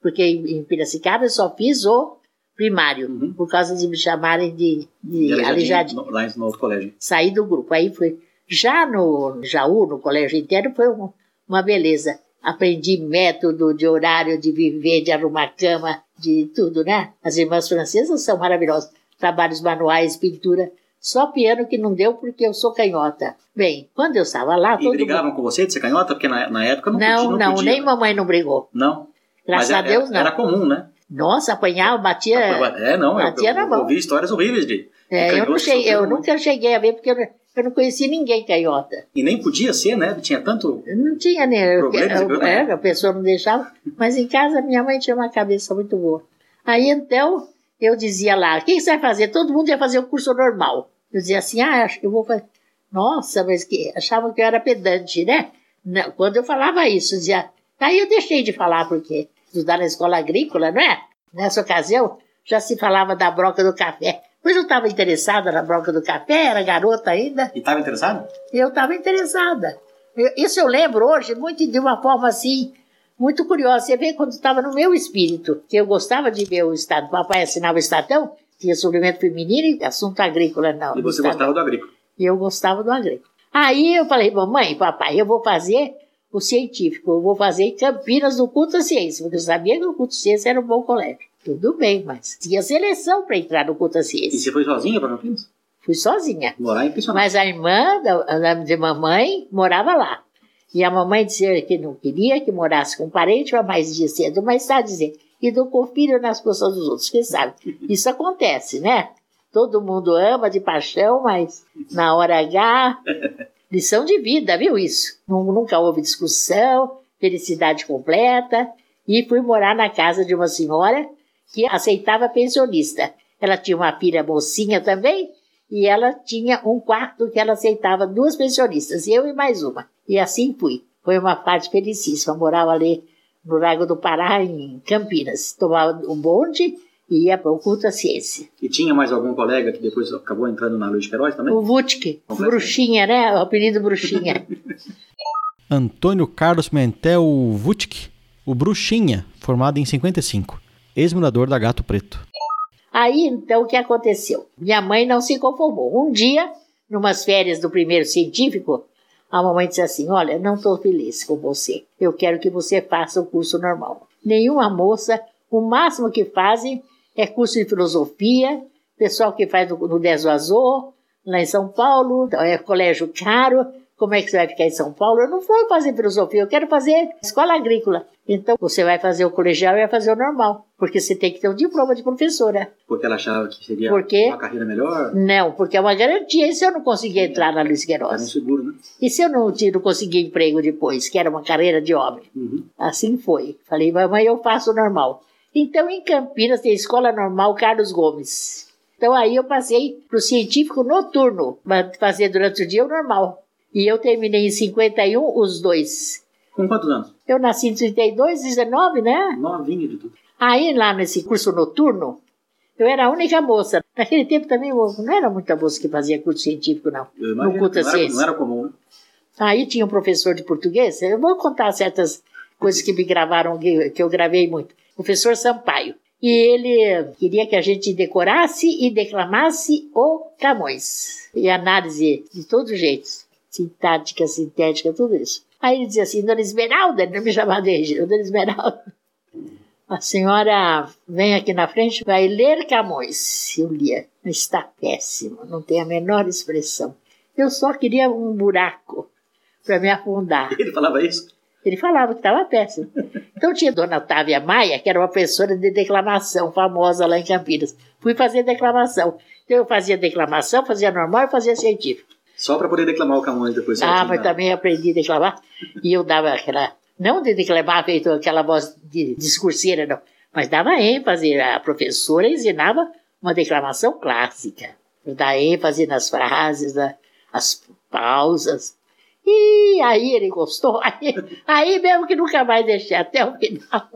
Porque em Piracicaba eu só fiz o primário, Uhum. por causa de me chamarem de, de Aleijadinho. Lá no outro colégio. Saí do grupo. Aí foi. Já no Jaú, no colégio interno, foi um- uma beleza. Aprendi método de horário, de viver, de arrumar cama, de tudo, né? As irmãs francesas são maravilhosas. Trabalhos manuais, pintura. Só piano que não deu porque eu sou canhota. Bem, quando eu estava lá, E todo brigavam com você de ser canhota? Porque na, na época não, mundo... Não, podia. não, podia. nem mamãe não brigou. Não. Graças Mas a era- Deus, não. Era comum, né? Nossa, apanhava, batia. É, não, eu, batia na eu, mão. ouvi histórias horríveis de. É, de eu, não cheguei, eu nunca cheguei a ver porque eu, não- eu não conheci ninguém canhota. E nem podia ser, né? Tinha tanto. Não tinha, né? Problemas, Eu- né? é, a pessoa não deixava. Mas em casa minha mãe tinha uma cabeça muito boa. Aí então eu dizia lá: o que você vai fazer? Todo mundo ia fazer o curso normal. Eu dizia assim: ah, acho que eu vou fazer. Nossa, mas que achavam que eu era pedante, né? Não, quando eu falava isso, eu dizia. Aí eu deixei de falar, porque estudar na escola agrícola, não é? Nessa ocasião já se falava da broca do café. Pois eu estava interessada na broca do café, era garota ainda. E estava interessado? Eu estava interessada. Eu- isso eu lembro hoje muito de uma forma assim, muito curiosa. Você vê quando estava no meu espírito, que eu gostava de ver o Estado. Papai assinava o Estadão, tinha suplemento feminino e assunto agrícola, não. E você gostava do agrícola. E eu gostava do agrícola. Aí eu falei, mamãe, papai, eu vou fazer o científico, eu vou fazer em Campinas no Culto à Ciência, porque eu sabia que o Culto à Ciência era um bom colégio. Tudo bem, mas tinha seleção para entrar no Culto à E você foi sozinha para Campinas? Fui sozinha. Morar em pensionato. Mas a irmã da, de mamãe morava lá. E a mamãe dizia que não queria que morasse com um parente, mas mais dia cedo, mas está dizendo, e não confira nas costas dos outros, quem sabe? Isso acontece, né? Todo mundo ama de paixão, mas na hora H, lição de vida, viu isso? Nu- Nunca houve discussão, felicidade completa. E fui morar na casa de uma senhora que aceitava pensionista. Ela tinha uma filha mocinha também, e ela tinha um quarto que ela aceitava duas pensionistas, eu e mais uma. E assim fui. Foi uma parte felicíssima. Morava ali no Lago do Pará, em Campinas. Tomava um bonde e ia para o culto à ciência. E tinha mais algum colega que depois acabou entrando na Luiz Queiroz também? O Vutke, bruxinha, né? O apelido bruxinha. Antônio Carlos Pimentel Vutic, o Bruxinha, formado em 55, ex-morador da Gato Preto. Aí, então, o que aconteceu? Minha mãe não se conformou. Um dia, numas férias do primeiro científico, a mamãe disse assim: Olha, não estou feliz com você. Eu quero que você faça o curso normal. Nenhuma moça O máximo que fazem é curso de filosofia, pessoal que faz no, no Deso Azul, lá em São Paulo, é colégio caro, como é que você vai ficar em São Paulo? Eu não vou fazer filosofia, eu quero fazer escola agrícola. Então, você vai fazer o colegial e vai fazer o normal, porque você tem que ter um diploma de professora. Porque ela achava que seria Porque- uma carreira melhor? Não, porque é uma garantia. E se eu não conseguir entrar na Luiz um Queiroz? seguro, né? E se eu não, não conseguir emprego depois, que era uma carreira de homem? Uhum. Assim foi. Falei, mamãe, eu faço o normal. Então, em Campinas, tem a Escola Normal Carlos Gomes. Então, aí eu passei para o científico noturno, mas fazer durante o dia o normal. E eu terminei em 51 os dois. Com quantos anos? Eu nasci em 32, 19, né? Novinha de tudo. Aí, lá nesse curso noturno, eu era a única moça. Naquele tempo também não era muita moça que fazia curso científico, não. Eu No culto à ciência. não era comum, né? Aí tinha um professor de português, eu vou contar certas coisas que me gravaram, que, que eu gravei muito. Professor Sampaio. E ele queria que a gente decorasse e declamasse o Camões. E análise de todos os jeitos. Sintática, sintética, tudo isso. Aí ele dizia assim, Dona Esmeralda, ele não me chamava de Regina, Dona Esmeralda. A senhora vem aqui na frente, vai ler Camões. Eu lia. Está péssimo, não tem a menor expressão. Eu só queria um buraco para me afundar. Ele falava isso? Ele falava que estava péssimo. Então tinha Dona Otávia Maia, que era uma professora de declamação famosa lá em Campinas. Fui fazer declamação. Então eu fazia declamação, fazia normal e fazia científico. Só para poder declamar o Camões depois. Ah, mas né? também aprendi a declamar. E eu dava aquela. Não de declamar feito aquela voz de discurseira, não. Mas dava ênfase. A professora ensinava uma declamação clássica. Dava ênfase nas frases, na- as pausas. E aí ele gostou. Aí, aí mesmo que nunca mais deixei até o final.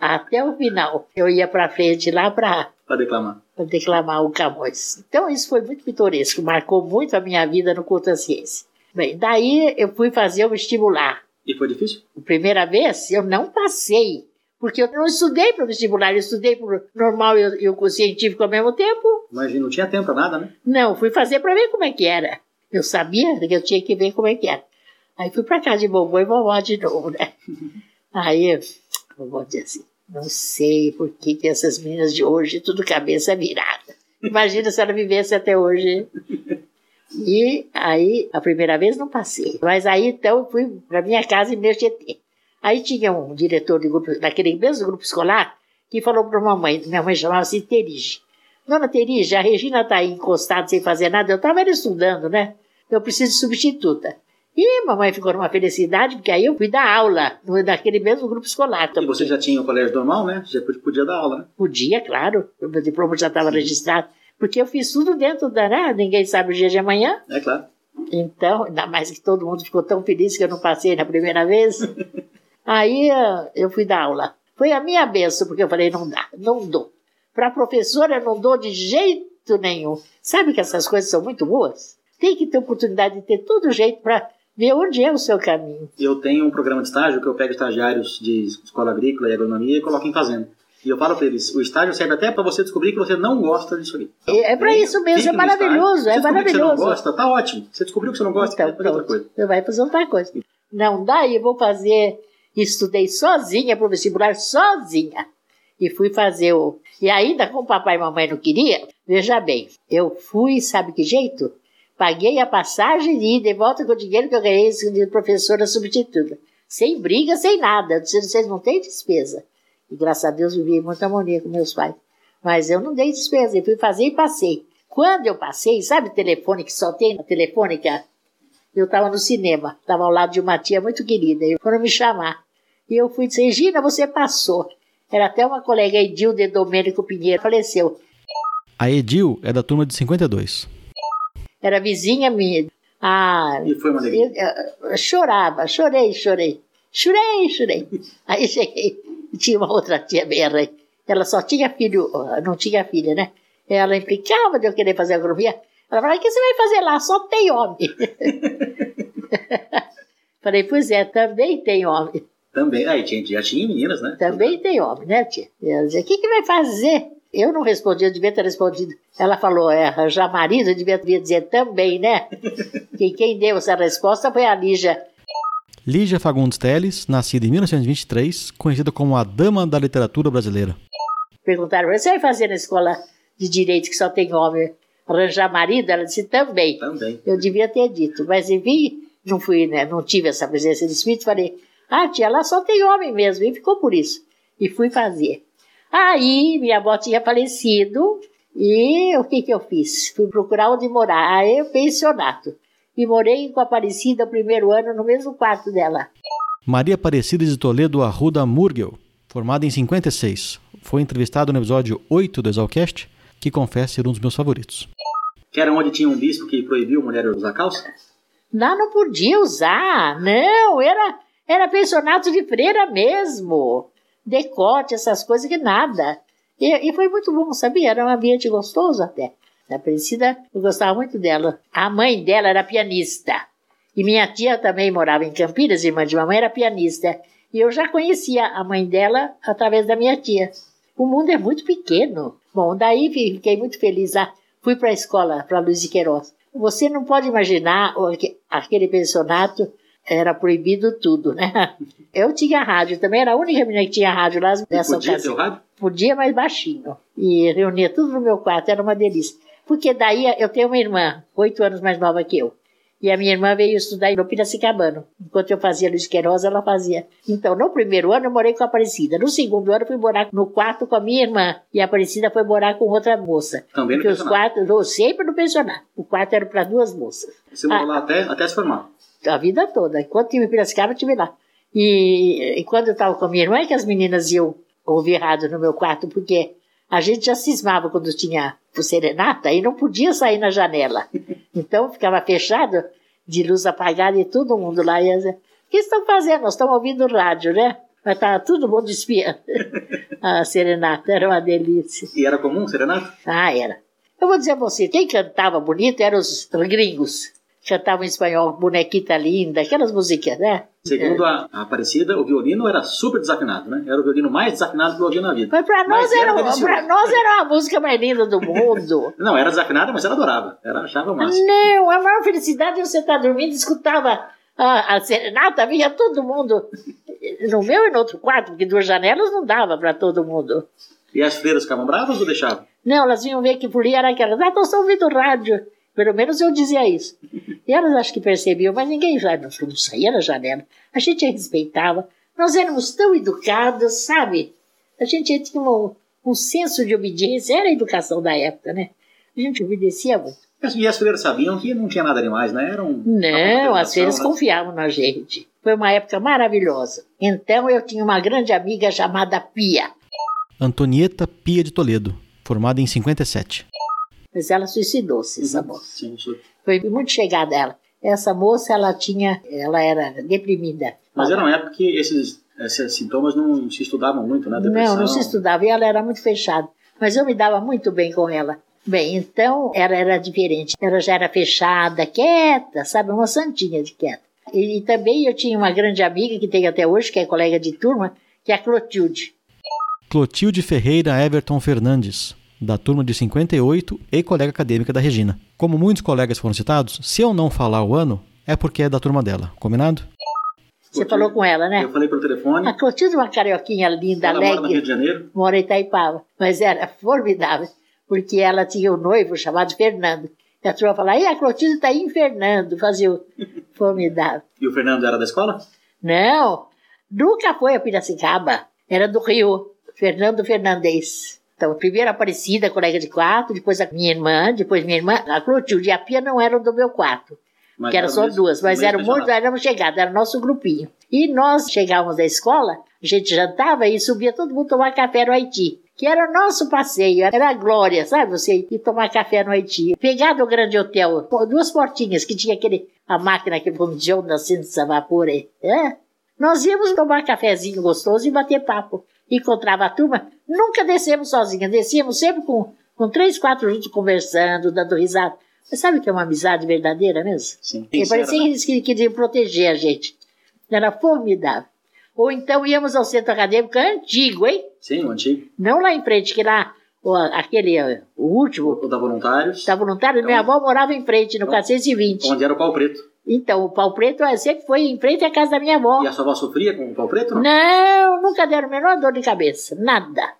Até o final. Eu ia pra frente lá pra Para declamar. Para declamar o Camões. Então isso foi muito pitoresco, marcou muito a minha vida no culto à ciência. Bem, daí eu fui fazer o vestibular. E foi difícil? Primeira vez eu não passei, porque eu não estudei para o vestibular, eu estudei para o normal e o- científico ao mesmo tempo. Imagina, não tinha tempo para nada, né? Não, fui fazer para ver como é que era. Eu sabia que eu tinha que ver como é que era. Aí fui para casa de vovô e vovó de novo, né? Aí vovó dizia assim, não sei por que, que essas meninas de hoje tudo cabeça virada. Imagina se ela vivesse até hoje. E aí, a primeira vez não passei. Mas aí, então, fui para minha casa em meu GT. Aí tinha um diretor de grupo, daquele mesmo grupo escolar que falou para mamãe, minha mãe chamava-se Terige. Dona Terige, a Regina está aí encostada sem fazer nada. Eu estava estudando, né? Eu preciso de substituta. E mamãe ficou numa felicidade, porque aí eu fui dar aula daquele mesmo grupo escolar. E você já tinha o colégio normal, né? Já podia- dar aula, né? Podia, claro. O meu diploma já estava registrado. Porque eu fiz tudo dentro da. Né? Ninguém sabe o dia de amanhã. É claro. Então, ainda mais que todo mundo ficou tão feliz que eu não passei na primeira vez. Aí ah, eu fui dar aula. Foi a minha benção, porque eu falei: não dá, não dou. Para professora, não dou de jeito nenhum. Sabe que essas coisas são muito boas? Tem que ter oportunidade de ter todo jeito para ver onde é o seu caminho. Eu tenho um programa de estágio que eu pego estagiários de escola agrícola e agronomia e coloco em fazenda. E eu falo para eles, o estágio serve até para você descobrir que você não gosta disso aqui. É- é pra Venha, isso mesmo, é maravilhoso, estágio. é Se descobrir que você maravilhoso. não gosta, tá ótimo. Você descobriu que você não gosta, Então, vai fazer outra pronto. coisa. Você vai fazer outra coisa. Não dá, eu vou fazer. Estudei sozinha para o vestibular, sozinha. E fui fazer o. E ainda, como papai e mamãe não queria, veja bem, eu fui, sabe que jeito? Paguei a passagem de e volta com o dinheiro que eu ganhei de professora substituta. Sem briga, sem nada. Eu disse, vocês não têm despesa. E graças a Deus vivi muita harmonia com meus pais. Mas eu não dei despesa, eu fui fazer e passei. Quando eu passei, sabe telefone que só tem na telefônica? Eu estava no cinema, estava ao lado de uma tia muito querida, e foram me chamar. E eu fui dizer, Regina, você passou. Era até uma colega Edilde Domênico Pinheiro, faleceu. A Edil é da turma de 52. Era vizinha minha. Ah, E foi uma alegria. eu, eu chorava, chorei, chorei. Chorei, chorei. Aí cheguei, tinha uma outra tia Berra, ela só tinha filho, não tinha filha, né? Ela implicava de eu querer fazer agronomia. Ela falava, o que você vai fazer lá? Só tem homem. Falei, pois é, também tem homem. Também. Aí tinha, já tinha meninas, né? Também tem homem, né, tia? Ela dizia, o que, que vai fazer? Eu não respondi, eu devia ter respondido. Ela falou, é, arranjar marido, eu devia, devia dizer também, né? que quem deu essa resposta foi a Lígia. Lígia Fagundes Teles, nascida em 1923, conhecida como a Dama da Literatura Brasileira. Perguntaram, você vai fazer na escola de direito que só tem homem? Arranjar marido? Ela disse, também. Também. Eu devia ter dito, mas enfim, não fui, né? Não tive essa presença de espírito. Falei, ah, tia, lá só tem homem mesmo. E ficou por isso. E fui fazer. Aí, minha avó tinha falecido. E o que que eu fiz? Fui procurar onde morar. Aí, eu pensionato. E morei com a Aparecida o primeiro ano no mesmo quarto dela. Maria Aparecida de Toledo Arruda Murgel, formada em 56. Foi entrevistada no episódio 8 do Exalcast, que confessa ser um dos meus favoritos. Que era onde tinha um bispo que proibiu a mulher usar calça? Lá não podia usar, não, era, era pensionato de freira mesmo. Decote, essas coisas que nada. E, e foi muito bom, sabia? Era um ambiente gostoso até. A Aparecida, eu gostava muito dela. A mãe dela era pianista. E minha tia também morava em Campinas, irmã de mamãe, era pianista. E eu já conhecia a mãe dela através da minha tia. O mundo é muito pequeno. Bom, daí fiquei muito feliz lá. Fui para a escola, para Luiz de Queiroz. Você não pode imaginar aquele pensionato era proibido tudo, né? Eu tinha rádio também, era a única menina que tinha rádio lá nessa podia ocasião. o rádio? Podia, mas baixinho. E reunia tudo no meu quarto, era uma delícia. Porque daí eu tenho uma irmã, oito anos mais nova que eu. E a minha irmã veio estudar no Piracicabano. Enquanto eu fazia Luiz Queiroz, ela fazia. Então, no primeiro ano eu morei com a Aparecida. No segundo ano eu fui morar no quarto com a minha irmã. E a Aparecida foi morar com outra moça. Também no Porque os pensionato. eu sempre no pensionato. O quarto era para duas moças. Você morou Ah. lá até, até se formar. A vida toda. Enquanto tive em Piracicaba, eu tive lá. E, e quando eu estava com a minha irmã, é que as meninas iam ouvir rádio no meu quarto, porque a gente já cismava quando tinha o serenata e não podia sair na janela. Então ficava fechado, de luz apagada e todo mundo lá ia dizer, o que estão fazendo? Nós estamos ouvindo rádio, né? Mas estava todo mundo espiando. A serenata era uma delícia. E era comum, serenato? Ah, era. Eu vou dizer a você, quem cantava bonito eram os gringos. Cantavam em espanhol, bonequita linda, aquelas musiquinhas, né? Segundo a, a Aparecida, o violino era super desafinado, né? Era o violino mais desafinado que eu ouvi na vida. Mas pra nós, Mas era era, pra nós era a música mais linda do mundo. Não, era desafinada, mas ela adorava. Ela achava o máximo. Não, a maior felicidade é você estar dormindo e escutava a, a serenata, vinha todo mundo. No meu e no outro quarto, porque duas janelas não dava para todo mundo. E as freiras ficavam bravas ou deixavam? Não, elas vinham ver que ali era aquelas, ah, estão ouvindo rádio. Pelo menos eu dizia isso. E elas acho que percebiam, mas ninguém já não, não saía da janela. A gente respeitava. Nós éramos tão educados, sabe? A gente tinha um, um senso de obediência, era a educação da época, né? A gente obedecia muito. E as freiras sabiam que não tinha nada demais, né? Era um, Não, as feiras né? confiavam na gente. Foi uma época maravilhosa. Então eu tinha uma grande amiga chamada Pia, Antonieta Pia de Toledo, formada em 57. Mas ela suicidou-se, essa moça. Sim, sim. Foi muito chegada ela. Essa moça, ela tinha, ela era deprimida. Mas era uma época que esses, esses sintomas não se estudavam muito, né? Depressão. Não, não se estudava. E ela era muito fechada. Mas eu me dava muito bem com ela. Bem, então ela era diferente. Ela já era fechada, quieta, sabe? Uma santinha de quieta. E, e também eu tinha uma grande amiga que tenho até hoje, que é colega de turma, que é a Clotilde. Clotilde Ferreira Everton Fernandes, da turma de 58 e colega acadêmica da Regina. Como muitos colegas foram citados, se eu não falar o ano, é porque é da turma dela. Combinado? Você falou com ela, né? Eu falei pelo telefone. A Clotilde é uma carioquinha linda, ela mora no Rio alegre, de Janeiro. mora em Itaipava. Mas era formidável, porque ela tinha um noivo chamado Fernando. E a turma falava, e a Clotilde está aí em Fernando, fazia o formidável. E o Fernando era da escola? Não, nunca foi a Piracicaba, era do Rio, Fernando Fernandes. Então, primeiro a Aparecida, colega de quarto, depois a minha irmã, depois minha irmã, a Clotilde e a Pia não eram do meu quarto. Mas que eram era só mesmo- duas, mas eram muito, éramos chegados, era nosso grupinho. E nós chegávamos da escola, a gente jantava e subia todo mundo tomar café no Haiti. Que era o nosso passeio, era a glória, sabe? Você ir tomar café no Haiti. Pegar do grande hotel, duas portinhas, que tinha aquele, a máquina que fundiu na a vapor aí. É? Nós íamos tomar cafezinho gostoso e bater papo. Encontrava a turma, nunca descemos sozinhas, descíamos sempre com, com três, quatro juntos conversando, dando risada. Mas sabe o que é uma amizade verdadeira mesmo? Sim. E parecia que eles que- queriam proteger a gente. Era formidável. Ou então íamos ao centro acadêmico antigo, hein? Sim, o antigo. Não lá em frente, que lá, o, aquele, o último, O da Voluntários. da voluntária, minha avó morava em frente, no 420. Onde era o pau preto. Então, o pau preto eh, sempre foi em frente à casa da minha avó. E a sua avó sofria com o pau preto? Não. Não, nunca deram a menor dor de cabeça, nada.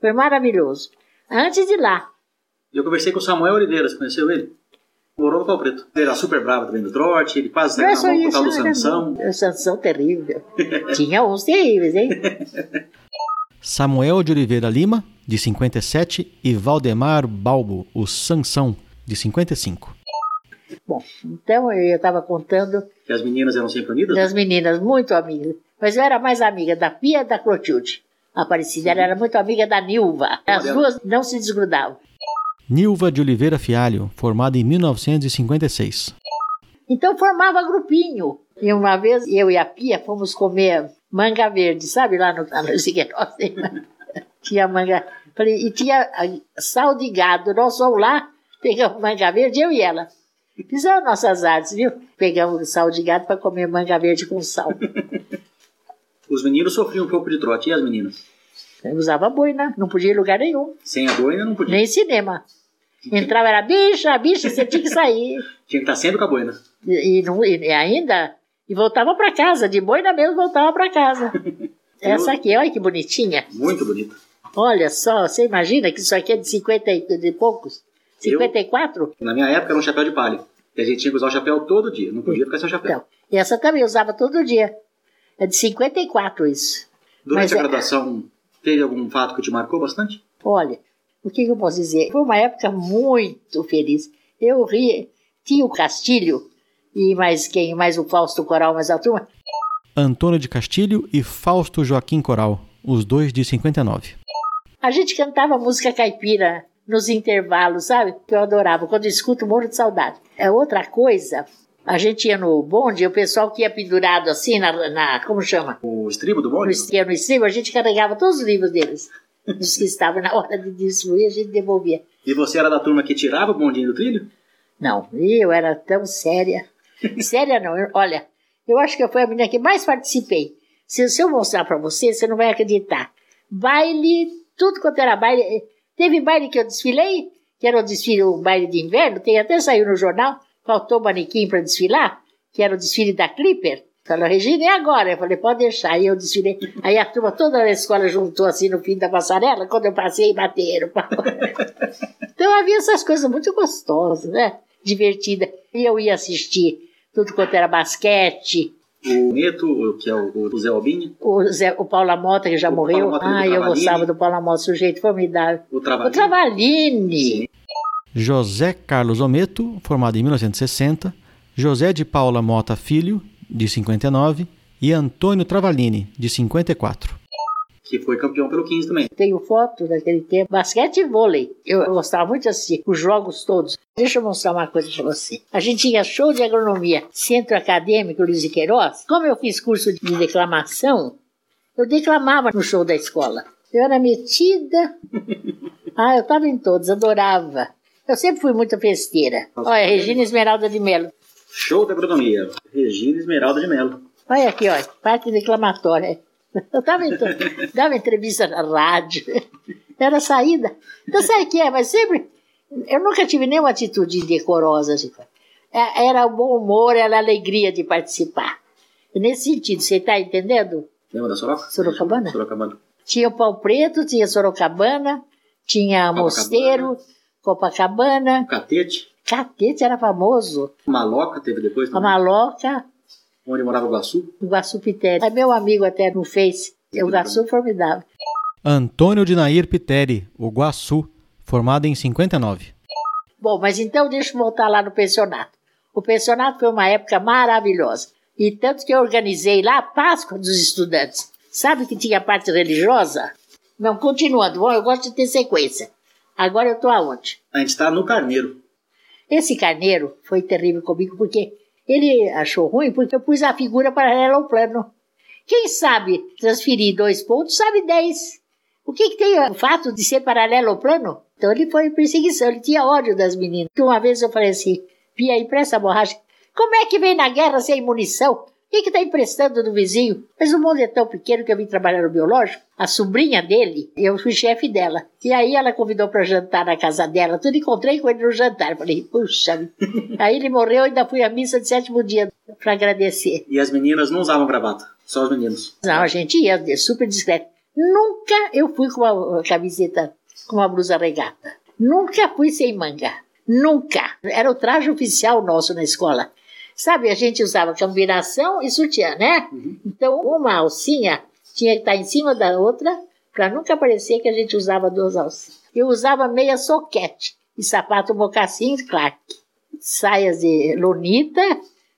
Foi maravilhoso. Antes de lá. Eu conversei com o Samuel Oliveira, você conheceu ele? Morou no Pau Preto. Ele era super bravo também do trote, ele quase saiu Não na mão isso, tal do Sansão. O Sansão terrível. Tinha uns terríveis, hein? Samuel de Oliveira Lima, de 57, e Valdemar Balbo, o Sansão, de 55. Bom, então eu estava contando Que as meninas eram sempre unidas? das meninas, muito amigas. Mas eu era mais amiga da Pia e da Clotilde. A Aparecida ela era muito amiga da Nilva. As duas não se desgrudavam. Nilva de Oliveira Fialho, formada em 1956. Então formava grupinho. E uma vez eu e a Pia fomos comer manga verde, sabe, lá no, lá no Tinha manga. Falei, e tinha ah, sal de gado. Nós fomos lá, pegamos manga verde, eu e ela. Fizemos nossas artes, viu? Pegamos sal de gado para comer manga verde com sal. Os meninos sofriam um pouco de trote. E as meninas? Eu usava boina, não podia ir em lugar nenhum, Sem a boina não podia. nem cinema. Entrava, era bicha, bicha, você tinha que sair. Tinha que estar sempre com a boina. E, e não- e ainda, e voltava para casa, de boina mesmo voltava para casa. Essa aqui, olha que bonitinha. Muito bonita. Olha só, você imagina que isso aqui é de 50 e de poucos? 54? Na minha época era um chapéu de palha. E a gente tinha que usar o chapéu todo dia. Não podia ficar sem o chapéu. Então, e essa também eu usava todo dia. É de 54 isso. Durante Mas a é- graduação, teve algum fato que te marcou bastante? Olha, o que, que eu posso dizer? Foi uma época muito feliz. Eu ri, tinha o Castilho, e mais quem? Mais o Fausto Coral, mais a turma. Antônio de Castilho e Fausto Joaquim Coral, os dois de 59. A gente cantava música caipira nos intervalos, sabe? Que eu adorava. Quando eu escuto, morro de saudade. É outra coisa. A gente ia no bonde, o pessoal que ia pendurado assim na, na como chama? O estribo do No, bonde? es- ia no estribo, a gente carregava todos os livros deles. Dos que estavam na hora de distribuir, a gente devolvia. E você era da turma que tirava o bondinho do trilho? Não, eu era tão séria. Séria não, eu- olha, eu acho que eu fui a menina que mais participei. Se, se eu mostrar pra você, você não vai acreditar. Baile, tudo quanto era baile. Teve baile que eu desfilei, que era o desfile, o baile de inverno, tem até saiu no jornal, faltou manequim para desfilar, que era o desfile da Clipper. Falou, Regina, e agora? Eu falei, pode deixar. Aí eu desfilei. Aí a turma toda da escola juntou assim no fim da passarela, quando eu passei, bateram. Então havia essas coisas muito gostosas, né? Divertida. E eu ia assistir tudo quanto era basquete. O Neto, que é o, o Zé Albinho, O, Zé, o Paulo Amota, que já O morreu. Ah, eu Travalini. gostava do Paulo Amota, sujeito formidável. o O Travalinho. Travalini. José Carlos Ometo, formado em 1960, José de Paula Mota Filho, de 59, e Antônio Travalini, de 54. Que foi campeão pelo 15 também. Tenho foto daquele tempo. Basquete e vôlei. Eu gostava muito de assistir os jogos todos. Deixa eu mostrar uma coisa pra você. A gente tinha show de agronomia, centro acadêmico Luiz de Queiroz. Como eu fiz curso de declamação, eu declamava no show da escola. Eu era metida. Ah, eu estava em todos, adorava. Eu sempre fui muito festeira. Olha, Regina Esmeralda de Melo. Show da agronomia. Regina Esmeralda de Mello. Olha aqui, ó, parte declamatória. Eu to- dava entrevista na rádio. Era saída. Então sabe o que é? Mas sempre. Eu nunca tive nenhuma atitude indecorosa. Assim. É- Era o bom humor, era a alegria de participar. E Nesse sentido, você está entendendo? Lembra da Soroca? Sorocabana? Sorocabana. Tinha o Pau Preto, tinha Sorocabana, tinha Copacabana. Mosteiro, Copacabana. Catete. Catete era famoso. Maloca teve depois A também. Maloca, Onde morava o Guaçu. o Guaçu Pitério. É meu amigo até no Face. O Guaçu é formidável. Antônio de Nair Piteri, o Guaçu, formado em 59. Bom, mas então deixa eu voltar lá no pensionato. O pensionato foi uma época maravilhosa. E tanto que eu organizei lá a Páscoa dos estudantes. Sabe que tinha a parte religiosa? Não, continuando. Bom, eu gosto de ter sequência. Agora eu estou aonde? A gente está no Carneiro. Esse carneiro foi terrível comigo porque ele achou ruim porque eu pus a figura paralela ao plano. Quem sabe transferir dois pontos sabe dez. O que, que tem o fato de ser paralelo ao plano? Então ele foi em perseguição, ele tinha ódio das meninas. Uma vez eu falei assim, Pia, empresta a borracha. Como é que vem na guerra sem munição? O que está emprestando do vizinho? Mas o mundo é tão pequeno que eu vim trabalhar no biológico. A sobrinha dele, eu fui chefe dela. E aí ela convidou para jantar na casa dela. Tudo encontrei com ele no jantar. Falei, puxa. aí ele morreu e ainda fui à missa de sétimo dia para agradecer. E as meninas não usavam gravata. Só os meninos. Não, a gente ia super discreto. Nunca eu fui com uma camiseta, com uma blusa regata. Nunca fui sem manga. Nunca. Era o traje oficial nosso na escola. Sabe, a gente usava combinação e sutiã, né? Uhum. Então, uma alcinha tinha que estar em cima da outra para nunca parecer que a gente usava duas alcinhas. Eu usava meia soquete e sapato mocassim Clark. Saias de lonita,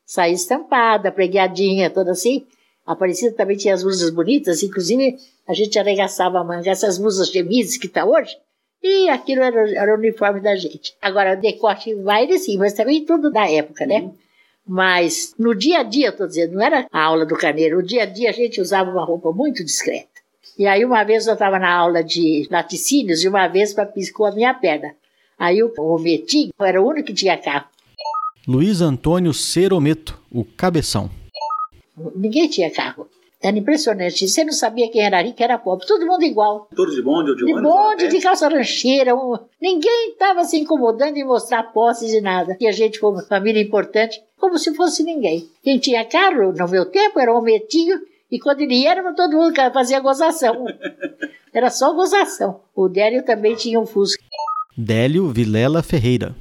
saia estampada, preguiadinha, toda assim. A Aparecida também tinha as blusas bonitas, inclusive a gente arregaçava a manga. Essas blusas chemises que está hoje, e aquilo era, era o uniforme da gente. Agora, decote vai e sim, mas também tudo da época, né? Mas no dia a dia, estou dizendo, não era a aula do carneiro, no dia a dia a gente usava uma roupa muito discreta. E aí uma vez eu estava na aula de laticínios e uma vez piscou a minha perna. Aí o, o Metinho era o único que tinha carro. Luiz Antônio Cerometo, o Cabeção. Ninguém tinha carro. Era impressionante. Você não sabia quem era rico, era pobre. Todo mundo igual. Todos de bonde ou de De ônibus? bonde, pé? de calça rancheira. um- Ninguém estava se incomodando em mostrar posses e nada. E a gente, como família importante, como se fosse ninguém. Quem tinha carro, no meu tempo, era o Metinho. E quando ele era todo mundo fazia gozação. Era só gozação. O Délio também tinha um Fusca. Délio Vilela Ferreira.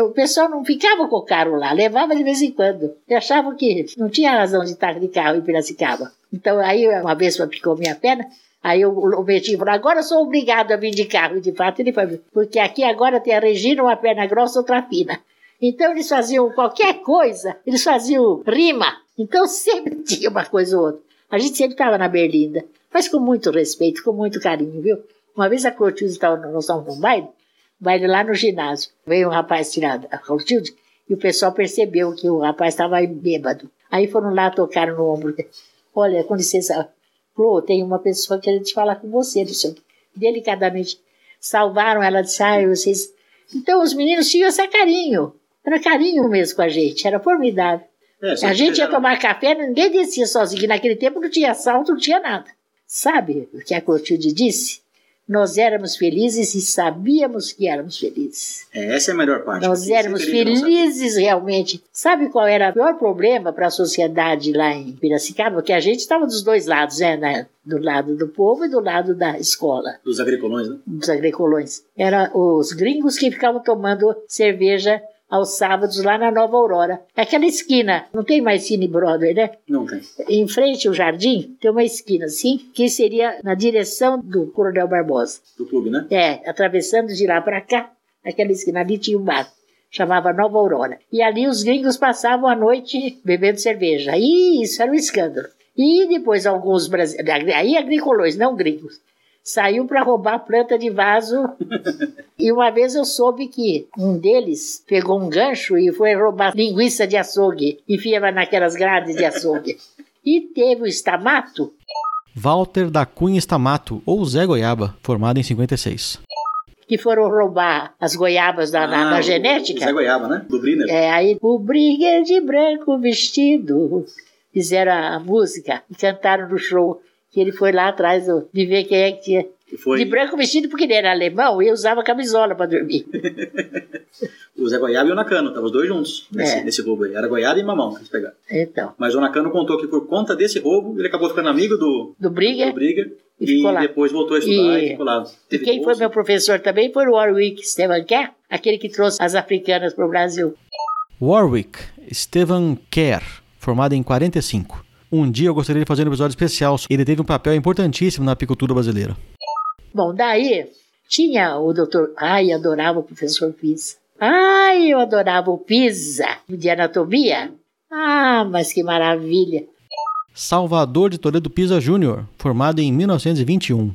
O pessoal não ficava com o carro lá, levava de vez em quando. E achavam que não tinha razão de estar de carro em Piracicaba. Então, aí, uma vez picou minha perna, aí o, o Betinho falou: agora eu sou obrigado a vir de carro. De fato ele foi, porque aqui agora tem a Regina, uma perna grossa, outra fina. Então, eles faziam qualquer coisa, eles faziam rima. Então, sempre tinha uma coisa ou outra. A gente sempre estava na berlinda, mas com muito respeito, com muito carinho, viu? Uma vez a Clotilde estava, nós estávamos num baile, lá no ginásio. Veio um rapaz tirar a Clotilde e o pessoal percebeu que o rapaz estava bêbado. Aí foram lá, tocaram no ombro dele. Olha, com licença, Flô, tem uma pessoa querendo te falar com você. Delicadamente salvaram ela, disse, ai, vocês... Então os meninos tinham esse carinho. Era carinho mesmo com a gente, era formidável. É, A gente ia tomar café, ninguém descia sozinho. que Naquele tempo não tinha assalto, não tinha nada. Sabe o que a Clotilde disse? Nós éramos felizes e sabíamos que éramos felizes. É, essa é a melhor parte. Nós éramos felizes realmente. Sabe qual era o pior problema para a sociedade lá em Piracicaba? Que a gente estava dos dois lados, né? né? Do lado do povo e do lado da escola, Dos agricolões, né? dos agricolões. Era os gringos que ficavam tomando cerveja aos sábados lá na Nova Aurora. Aquela esquina, não tem mais Cine Broadway, né? Não tem. Em frente ao jardim, tem uma esquina assim, que seria na direção do Coronel Barbosa. Do clube, né? É, atravessando de lá para cá, aquela esquina ali tinha um bar, chamava Nova Aurora. E ali os gringos passavam a noite bebendo cerveja. E isso era um escândalo. E depois alguns brasileiros, aí agricolões, não gringos, saiu para roubar planta de vaso. e uma vez eu soube que um deles pegou um gancho e foi roubar linguiça de açougue, enfiava naquelas grades de açougue. E teve o estamato, Walter da Cunha Estamato, ou Zé Goiaba, formado em 56. que foram roubar as goiabas da, na, Ah, na o- genética. o Zé Goiaba, né? Do Briner. É, aí o Brigger de branco vestido. Fizeram a música e cantaram no show. Que ele foi lá atrás do- de ver quem é que tinha. Que foi De branco vestido porque ele era alemão e usava camisola para dormir. o Zé Goiaba e o Nakano. Estavam os dois juntos nesse, É. nesse roubo aí. Era Goiaba e Mamão que eles pegaram. Então, Mas o Nakano contou que por conta desse roubo, ele acabou ficando amigo do, do do Brigger. Briga E e, depois voltou a estudar e, E- ficou lá. E Teve quem foi bolsa. meu professor também foi o Warwick Stephen Kerr, aquele que trouxe as africanas para o Brasil. Warwick Stephen Kerr, formado em 45. Um dia eu gostaria de fazer um episódio especial. Ele teve um papel importantíssimo na apicultura brasileira. Bom, daí tinha o doutor. Ai, eu adorava o professor Pisa. Ai, eu adorava o Pisa de anatomia. Ah, mas que maravilha. Salvador de Toledo Pisa Júnior, formado em 1921.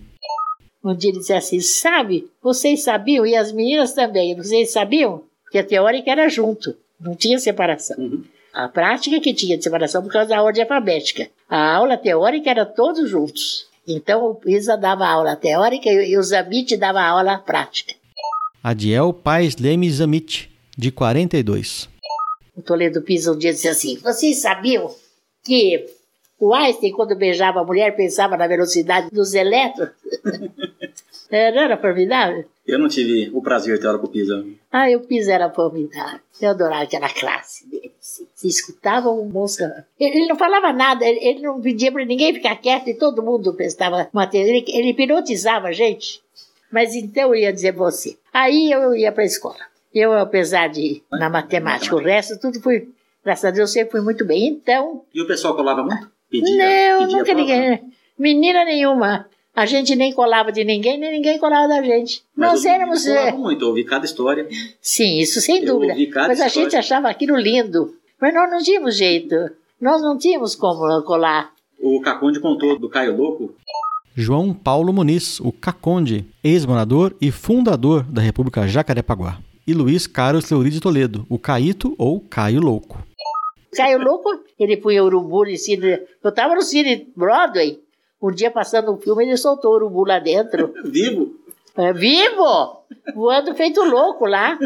Um dia ele disse assim: Sabe, vocês sabiam, e as meninas também, vocês sabiam que a teórica era junto, não tinha separação. Uhum. A prática que tinha de separação por causa da ordem alfabética. A aula teórica era todos juntos. Então o Pisa dava aula teórica e o Zamit dava aula prática. Adiel Paes Leme Zamit, de 42. O Toledo Pisa um dia disse assim: Vocês sabiam que o Einstein, quando beijava a mulher, pensava na velocidade dos elétrons? É, Não era formidável? Eu não tive o prazer de ter aula com o Pisa. Ah, o Pisa era formidável. Eu adorava aquela classe deles. Se escutava o moço. Ele, ele não falava nada, ele, ele não pedia para ninguém ficar quieto e todo mundo prestava matéria. Ele, ele hipnotizava a gente. Mas então eu ia dizer você. Aí eu ia para a escola. Eu, apesar de na matemática, o resto tudo fui, graças a Deus, sempre fui muito bem. Então. E o pessoal colava muito? Pedia, não, pedia nunca prova? ninguém. Menina nenhuma. A gente nem colava de ninguém, nem ninguém colava da gente. Mas Nós eu éramos. colava é, muito, eu ouvi cada história. Sim, isso sem Eu dúvida. Mas a história. gente achava aquilo lindo. Mas nós não tínhamos jeito. Nós não tínhamos como colar. O Caconde contou do Caio Louco. João Paulo Muniz, o Caconde, ex-morador e fundador da República Jacarepaguá. E Luiz Carlos Fleury de Toledo, o Caíto ou Caio Louco. Caio Louco, ele punha urubu no cine. Eu tava no cine Broadway. Um dia passando um filme, ele soltou o urubu lá dentro. Vivo? É, vivo! Voando feito louco lá.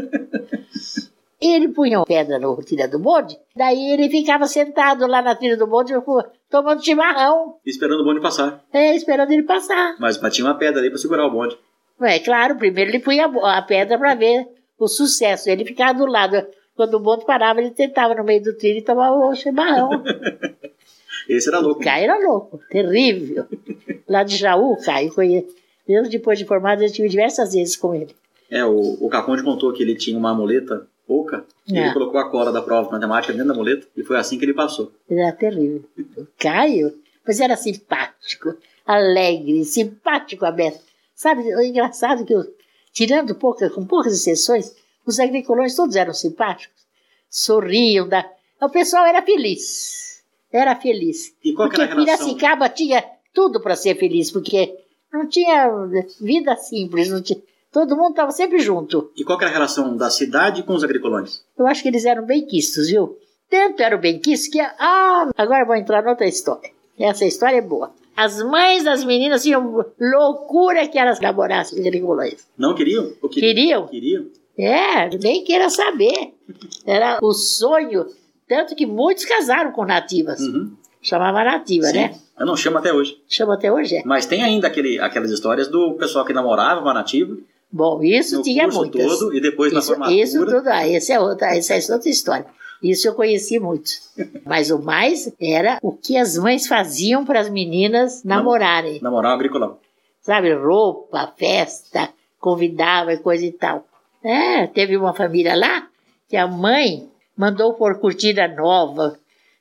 Ele punha pedra no trilha do bonde. Daí ele ficava sentado lá na trilha do bonde, tomando chimarrão. Esperando o bonde passar. É, esperando ele passar. Mas, mas tinha uma pedra ali pra segurar o bonde. É claro, primeiro ele punha a pedra para ver o sucesso. Ele ficava do lado. Quando o bonde parava, ele tentava no meio do trilho e tomava o chimarrão. Esse era louco. O Caio era louco, terrível. Lá de Jaú, o Caio, mesmo depois de formado, eu estive diversas vezes com ele. É, o, o Caconde contou que ele tinha uma muleta oca. E É. ele colocou a cola da prova de matemática dentro da muleta. E foi assim que ele passou. Ele era terrível. O Caio, mas era simpático, alegre, simpático, aberto. Sabe, o engraçado é que, eu, tirando pouca, com poucas exceções, os agricultores todos eram simpáticos, sorriam. Da... O pessoal era feliz. Era feliz. E qual que porque era a relação? Piracicaba tinha tudo para ser feliz, porque não tinha vida simples, não tinha... todo mundo estava sempre junto. E qual que era a relação da cidade com os agricultores? Eu acho que eles eram bem quistos, viu? Tanto eram bem quistos que. Ah, agora vou entrar noutra história. Essa história é boa. As mães das meninas tinham loucura que elas namorassem os agricultores. Não queriam? Ou Queriam? Queriam. É, nem queira saber. Era o sonho. Tanto que muitos casaram com nativas. Uhum. Chamava nativa, Sim. né? Eu não chamo até hoje. Chama até hoje, é. Mas tem ainda aquele, aquelas histórias do pessoal que namorava com a nativa. Bom, isso no tinha curso muitas. todo e depois na Isso, formatura. isso tudo, ah, essa é outra, essa é outra história. Isso eu conheci muito. Mas o mais era o que as mães faziam para as meninas namorarem. Namorar agriculão. Sabe, roupa, festa, convidava e coisa e tal. É, teve uma família lá que a mãe mandou pôr cortina nova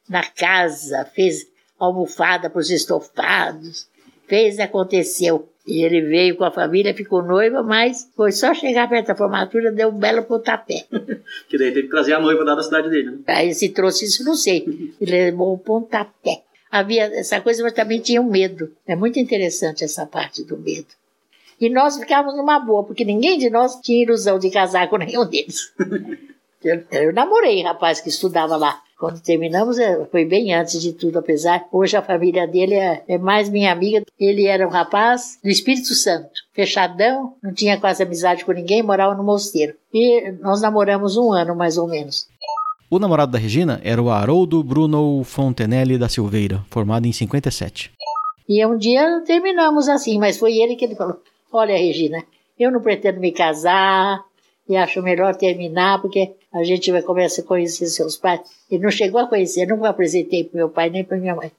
na casa, fez almofada para os estofados, fez aconteceu. E ele veio com a família, ficou noiva, mas foi só chegar perto da formatura, deu um belo pontapé. Que daí teve que trazer a noiva lá da cidade dele. Né? Aí se trouxe isso, não sei. Ele levou um pontapé. Havia essa coisa, mas também tinha um medo. É muito interessante essa parte do medo. E nós ficávamos numa boa, porque ninguém de nós tinha ilusão de casar com nenhum deles. Eu, eu namorei rapaz que estudava lá. Quando terminamos, eh, foi bem antes de tudo, apesar. Hoje a família dele é, é mais minha amiga. Ele era um rapaz do Espírito Santo, fechadão, não tinha quase amizade com ninguém, morava no mosteiro. E nós namoramos um ano, mais ou menos. O namorado da Regina era o Haroldo Bruno Fontenelle da Silveira, formado em 57. E um dia terminamos assim, mas foi ele que ele falou: Olha, Regina, eu não pretendo me casar e acho melhor terminar porque a gente vai começar a conhecer seus pais. Ele não chegou a conhecer, eu não apresentei para meu pai nem para minha mãe.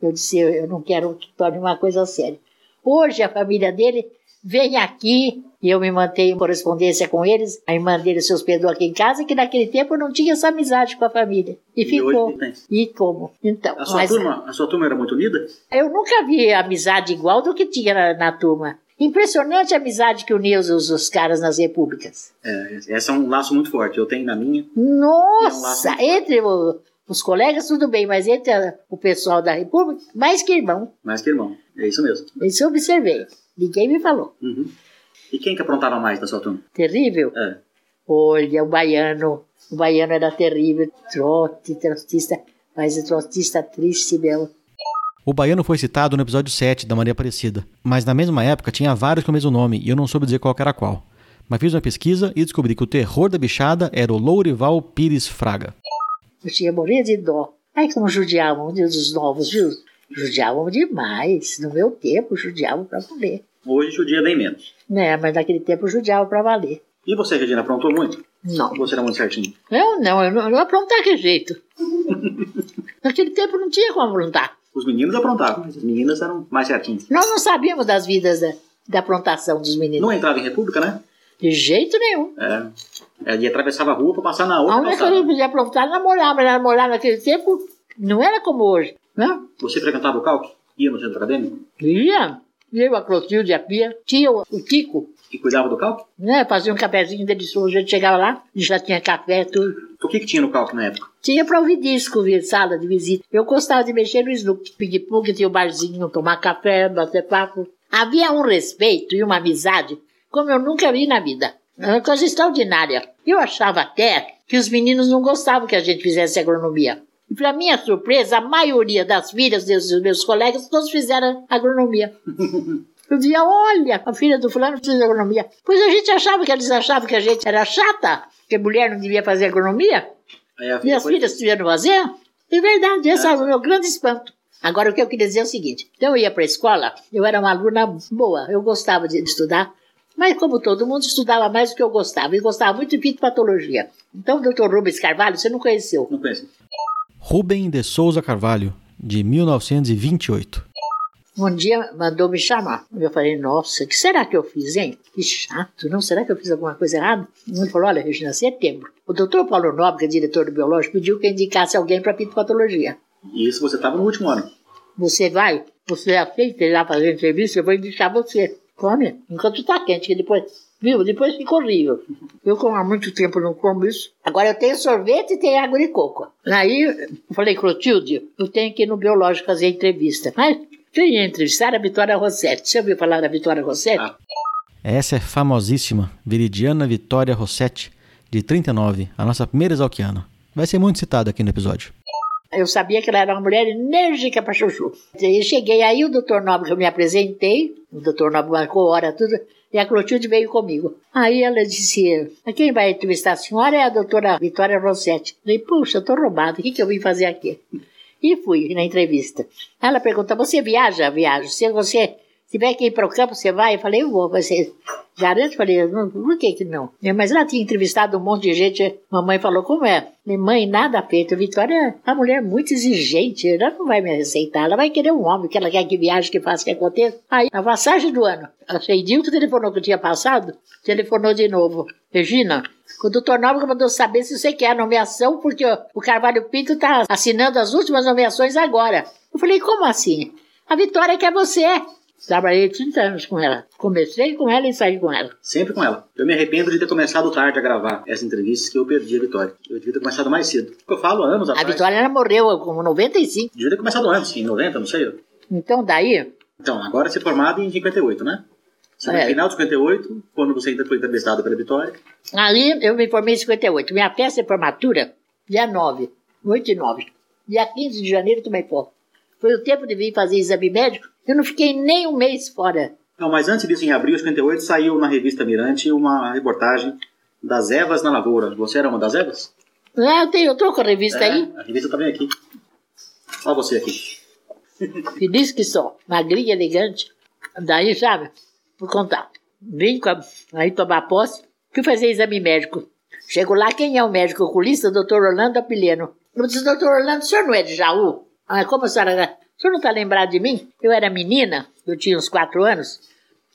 Eu disse: eu, eu não quero que torne uma coisa séria. Hoje a família dele vem aqui e eu me mantenho em correspondência com eles. A irmã dele se hospedou aqui em casa, que naquele tempo não tinha essa amizade com a família. E, E ficou. E como? Então, A sua, mas- turma, a sua turma era muito unida? eu nunca vi amizade igual do que tinha na, na turma. Impressionante a amizade que unia os, os caras nas repúblicas. É, esse é um laço muito forte. Eu tenho na minha. Nossa, É um entre o- os colegas tudo bem, mas entre a- o pessoal da república, mais que irmão. Mais que irmão. É isso mesmo. Isso eu observei. Ninguém me falou. Uhum. E quem que aprontava mais da sua turma? Terrível. É. Olha, o baiano. O baiano era terrível. Trote, trotista. Mas o trotista triste mesmo. O baiano foi citado no episódio 7 da Maria Aparecida, mas na mesma época tinha vários com o mesmo nome e eu não soube dizer qual que era qual. Mas fiz uma pesquisa e descobri que o terror da bichada era o Lourival Pires Fraga. Eu tinha morrer de dó. Ai, como judiavam dos novos, viu? Judiavam demais. No meu tempo, judiavam para valer. Hoje judia bem menos. Né, mas naquele tempo judiavam para valer. E você, Regina, aprontou muito? Não. Você era muito certinho? Eu não, eu não, eu não aprontar que jeito. Naquele tempo não tinha como aprontar. Os meninos aprontavam, mas as meninas eram mais certinhas. Nós não sabíamos das vidas da, da aprontação dos meninos. Não entrava em república, né? De jeito nenhum. É. É, E atravessava a rua pra passar na A outra única coisa que podia aprontar era namorar, mas namorar naquele tempo não era como hoje. Né? Você frequentava o calque? Ia no centro acadêmico? Ia. Eu, a Clotilde, a Pia. Tinha o, o Kiko, E cuidava do calque? né? Fazia um cafezinho delicioso. A gente chegava lá e já tinha café, tudo. O que, que tinha no calque na época? Tinha pra ouvir disco, sala de visita. Eu gostava de mexer no Snook, ping-pong, tinha o barzinho, tomar café, bater papo. Havia um respeito e uma amizade como eu nunca vi na vida. Era uma coisa extraordinária. Eu achava até que os meninos não gostavam que a gente fizesse agronomia. E para minha surpresa, a maioria das filhas dos meus colegas todos fizeram agronomia. Eu dizia, olha, a filha do fulano fez agronomia. Pois a gente achava que eles achavam que a gente era chata, que mulher não devia fazer agronomia. Aí a Minhas foi- filhas tiveram fazer? É verdade, esse é o meu grande espanto. Agora, o que eu queria dizer é o seguinte: então eu ia para a escola, eu era uma aluna boa, eu gostava de estudar, mas como todo mundo, estudava mais do que eu gostava, e gostava muito de fitopatologia. Então, o Dr. Rubens Carvalho, você não conheceu. Não conheci. Rubem de Souza Carvalho, de 1928. Um dia mandou me chamar. Eu falei, nossa, o que será que eu fiz, hein? Que chato, não? Será que eu fiz alguma coisa errada? Ele falou, olha, Regina, setembro. O doutor Paulo Nobre, que é diretor do biológico, pediu que eu indicasse alguém para fitopatologia. E isso você estava no último ano. Você vai, você aceita ir lá fazer entrevista, eu vou indicar você. Come, enquanto tá quente, que depois, viu? Depois fica horrível. Eu, como há muito tempo não como isso. Agora eu tenho sorvete e tenho água de coco. Aí eu falei, Clotilde, eu tenho que ir no biológico fazer entrevista. Mas quem ia entrevistar a Vitória Rossetti. Você ouviu falar da Vitória Rossetti? Ah. Essa é famosíssima, Viridiana Vitória Rossetti, de 39, a nossa primeira exalquiana. Vai ser muito citada aqui no episódio. Eu sabia que ela era uma mulher enérgica para chuchu. Eu cheguei aí, o doutor Nobre, que eu me apresentei, o doutor Nobre marcou hora, tudo, e a Clotilde veio comigo. Aí ela disse, quem vai entrevistar a senhora é a doutora Vitória Rossetti. Falei, puxa, eu tô roubada, o que, que eu vim fazer aqui? E fui na entrevista. Ela perguntou, você viaja? Viajo. Se você tiver que ir para o campo, você vai? Eu falei, eu vou. Você garante? Falei, "Não, por que que não? Mas ela tinha entrevistado um monte de gente. Mamãe falou, como é? Falei, mãe, nada feito. Vitória é uma mulher muito exigente. Ela não vai me aceitar. Ela vai querer um homem que ela quer que viaje, que faça, que aconteça. Aí, a passagem do ano. A Feidilto telefonou que tinha passado. Telefonou de novo. Regina, o doutor Nóbrega mandou saber se você quer a nomeação, porque o Carvalho Pinto está assinando as últimas nomeações agora. Eu falei, como assim? A Vitória quer você. Trabalhei 30 anos com ela. Comecei com ela e saí com ela. Sempre com ela. Eu me arrependo de ter começado tarde a gravar essa entrevista que eu perdi a Vitória. Eu devia ter começado mais cedo. Eu falo anos A atrás. Vitória ela morreu com 95. Devia ter começado antes, em 90, não sei. Então daí, Então, agora você é formado em 58, né? Você É. no final de 58, quando você ainda foi entrevistado pela Vitória. ali eu me formei em 58. Minha festa de formatura, dia 9, 8 e 9. Dia 15 de janeiro também pô. Foi o tempo de vir fazer exame médico. Eu não fiquei nem um mês fora. Não, mas antes disso, em abril de 58, saiu na revista Mirante uma reportagem das Evas na Lavoura. Você era uma das Evas? Ah, eu, tenho, eu tô com a revista É, aí. A revista tá bem aqui. Olha você aqui. Feliz que sou. Magrinha, elegante. Daí, sabe? Vou contar. Vim com a, aí tomar posse. Fui fazer exame médico. Chego lá, quem é o médico oculista? Doutor Orlando Apileno. Eu disse, doutor Orlando, o senhor não é de Jaú? Ah, como a senhora... O senhor não está lembrado de mim? Eu era menina, eu tinha uns quatro anos.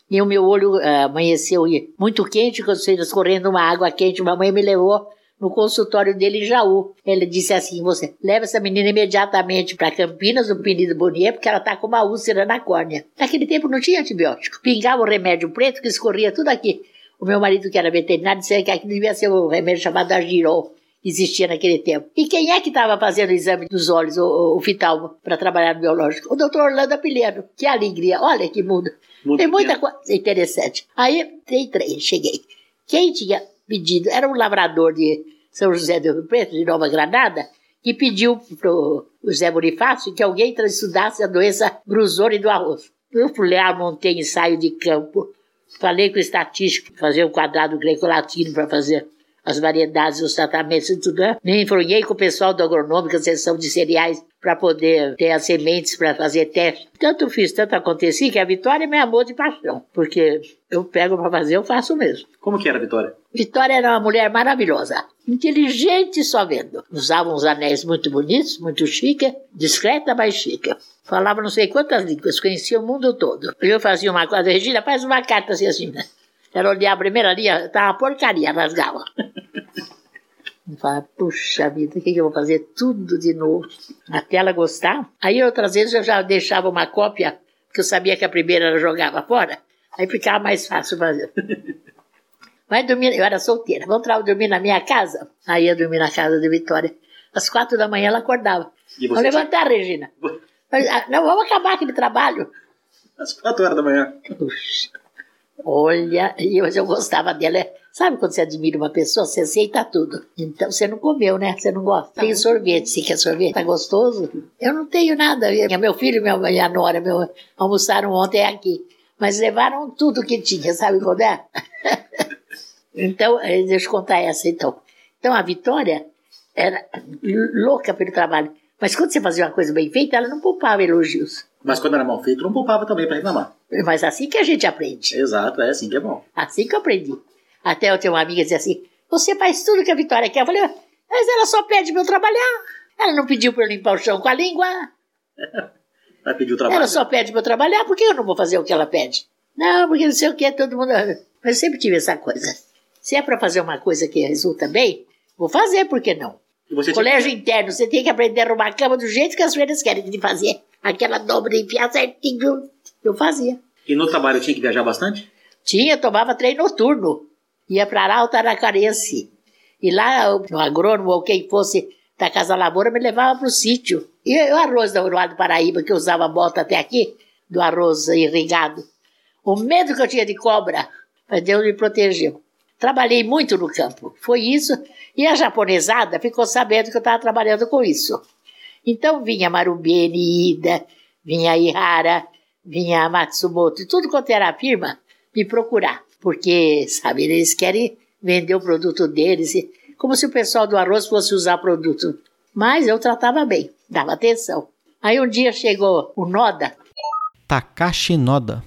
E o meu olho ah, amanheceu muito quente, quando você escorrendo uma água quente. Mamãe me levou no consultório dele em Jaú. Ele disse assim: você leva essa menina imediatamente para Campinas, no Penido Bonier, porque ela está com uma úlcera na córnea. Naquele tempo não tinha antibiótico. Pingava o remédio preto que escorria tudo aqui. O meu marido, que era veterinário, disse que aquilo devia ser um remédio chamado Agirol. Que Existia naquele tempo. E quem é que estava fazendo o exame dos olhos, o, o, para trabalhar no biológico? O doutor Orlando Apileno. Que alegria. Olha que mundo. Mundo Tem muita coisa interessante. Aí entrei, cheguei. Quem tinha pedido era um lavrador de São José do Rio Preto, de Nova Granada, que pediu para o José Bonifácio que alguém estudasse a doença brusone do arroz. Eu fui lá, montei ensaio de campo, falei com o estatístico, fazer um quadrado greco-latino para fazer as variedades, os tratamentos e tudo. Né? Me enfronhei com o pessoal do agronômico, seção de cereais, para poder ter as sementes para fazer teste. Tanto fiz, tanto aconteci que a Vitória me amou de paixão, porque eu pego para fazer, eu faço mesmo. Como que era a Vitória? Vitória era uma mulher maravilhosa, inteligente só vendo. Usava uns anéis muito bonitos, muito chique, discreta, mas chique. Falava não sei quantas línguas, conhecia o mundo todo. Eu fazia uma coisa, Regina, faz uma carta assim, assim, né? Ela olhava a primeira linha, uma porcaria, rasgava. Eu falava, puxa vida, o que, que eu vou fazer? Tudo de novo. Até ela gostar. Aí outras vezes eu já deixava uma cópia, porque eu sabia que a primeira ela jogava fora. Aí ficava mais fácil fazer. Vai dormir, eu era solteira. Vamos dormir na minha casa? Aí ia dormir na casa de Vitória. Às quatro da manhã ela acordava. Vou levantar, Regina. Ah, não, vamos acabar aquele trabalho. Às quatro horas da manhã. Puxa. Olha, eu, eu gostava dela. Sabe quando você admira uma pessoa, você aceita tudo. Então você não comeu, né? Você não gosta. Tem sorvete, se quer sorvete, tá gostoso? Eu não tenho nada. Meu filho e minha nora meu, almoçaram ontem aqui. Mas levaram tudo que tinha, sabe quando é? então, eh, deixa eu contar essa então. Então a Vitória era louca pelo trabalho. Mas quando você fazia uma coisa bem feita, ela não poupava elogios. Mas quando era mal feito, não poupava também para reclamar. Mas assim que a gente aprende. Exato, é assim que é bom. Assim que eu aprendi. Até eu tenho uma amiga que dizia assim: Você faz tudo que a Vitória quer. Eu falei: Mas ela só pede para eu trabalhar. Ela não pediu para eu limpar o chão com a língua. Ela pediu trabalho. Ela só pede para eu trabalhar, por que eu não vou fazer o que ela pede? Não, porque não sei o que, todo mundo. Mas eu sempre tive essa coisa. Se é para fazer uma coisa que resulta bem, vou fazer, por que não? Colégio tinha... interno, você tem que aprender a arrumar a cama do jeito que as freiras querem de fazer. Aquela dobra enfiar certinho. Eu fazia. E no trabalho tinha que viajar bastante? Tinha, tomava treino noturno. Ia para Arauto Aracarense. E lá o agrônomo ou quem fosse da Casa Lavoura me levava para o sítio. E o arroz do lado do Paraíba, que eu usava bota até aqui, do arroz irrigado. O medo que eu tinha de cobra, mas Deus me protegeu. Trabalhei muito no campo. Foi isso. E a japonesada ficou sabendo que eu estava trabalhando com isso. Então vinha Marubeni, Ida, vinha Ihara, vinha Matsumoto, tudo quanto era a firma, me procurar. Porque, sabe, eles querem vender o produto deles, como se o pessoal do arroz fosse usar produto. Mas eu tratava bem, dava atenção. Aí um dia chegou o Noda. Takashi Noda.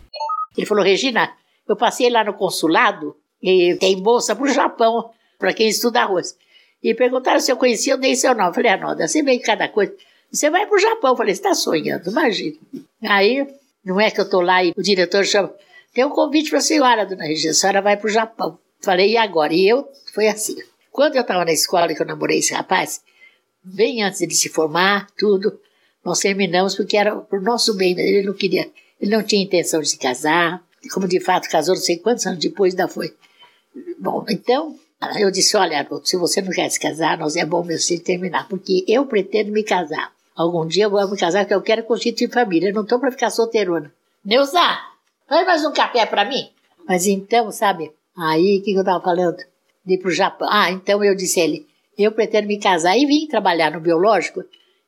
Ele falou, Regina, eu passei lá no consulado e tem bolsa para o Japão, para quem estuda arroz. E perguntaram se eu conhecia, eu dei seu nome. Falei, Arnolda, você vem cada coisa. Você vai para o Japão. Falei, você está sonhando, imagina. Aí, não é que eu estou lá e o diretor chama, tem um convite para a senhora, dona Regina, a senhora vai para o Japão. Falei, e agora? E eu, foi assim. Quando eu estava na escola que eu namorei esse rapaz, bem antes de se formar, tudo, nós terminamos porque era para o nosso bem, ele não queria, ele não tinha intenção de se casar, como de fato casou não sei quantos anos depois ainda foi. Bom, então eu disse: Olha, se você não quer se casar, nós é bom mesmo terminar, porque eu pretendo me casar. Algum dia eu vou me casar, porque eu quero constituir família. Eu não estou para ficar solteirona. Neuza, faz mais um café para mim. Mas então, sabe, aí o que, que eu estava falando? De ir para o Japão. Ah, então eu disse a ele: Eu pretendo me casar e vim trabalhar no biológico.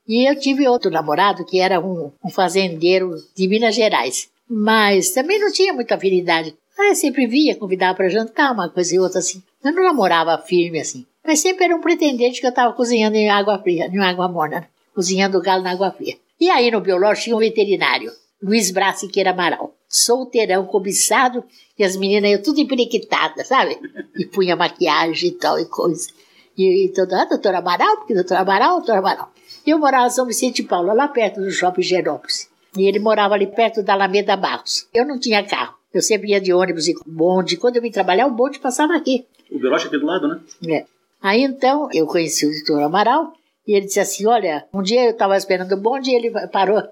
E eu tive outro namorado que era um, um fazendeiro de Minas Gerais. Mas também não tinha muita afinidade. Ah, sempre via, convidava para jantar, uma coisa e outra assim. Eu não namorava firme assim. Mas sempre era um pretendente que eu estava cozinhando em água fria, em água morna. Cozinhando galo na água fria. E aí no biológico tinha um veterinário, Luiz Brás Siqueira Amaral. Solteirão, cobiçado, e as meninas iam tudo emperiquitadas, sabe? E punha maquiagem e tal e coisa. E, e todo, ah, doutor Amaral, porque doutor Amaral, doutor Amaral. Eu morava em São Vicente de Paulo, lá perto do shopping Genópolis. E ele morava ali perto da Alameda Barros. Eu não tinha carro. Eu sempre ia de ônibus e bonde. Quando eu vim trabalhar, o bonde passava aqui. O biológico aqui do lado, né? É. Aí então, eu conheci o doutor Amaral e ele disse assim: Olha, um dia eu estava esperando o bonde e ele parou.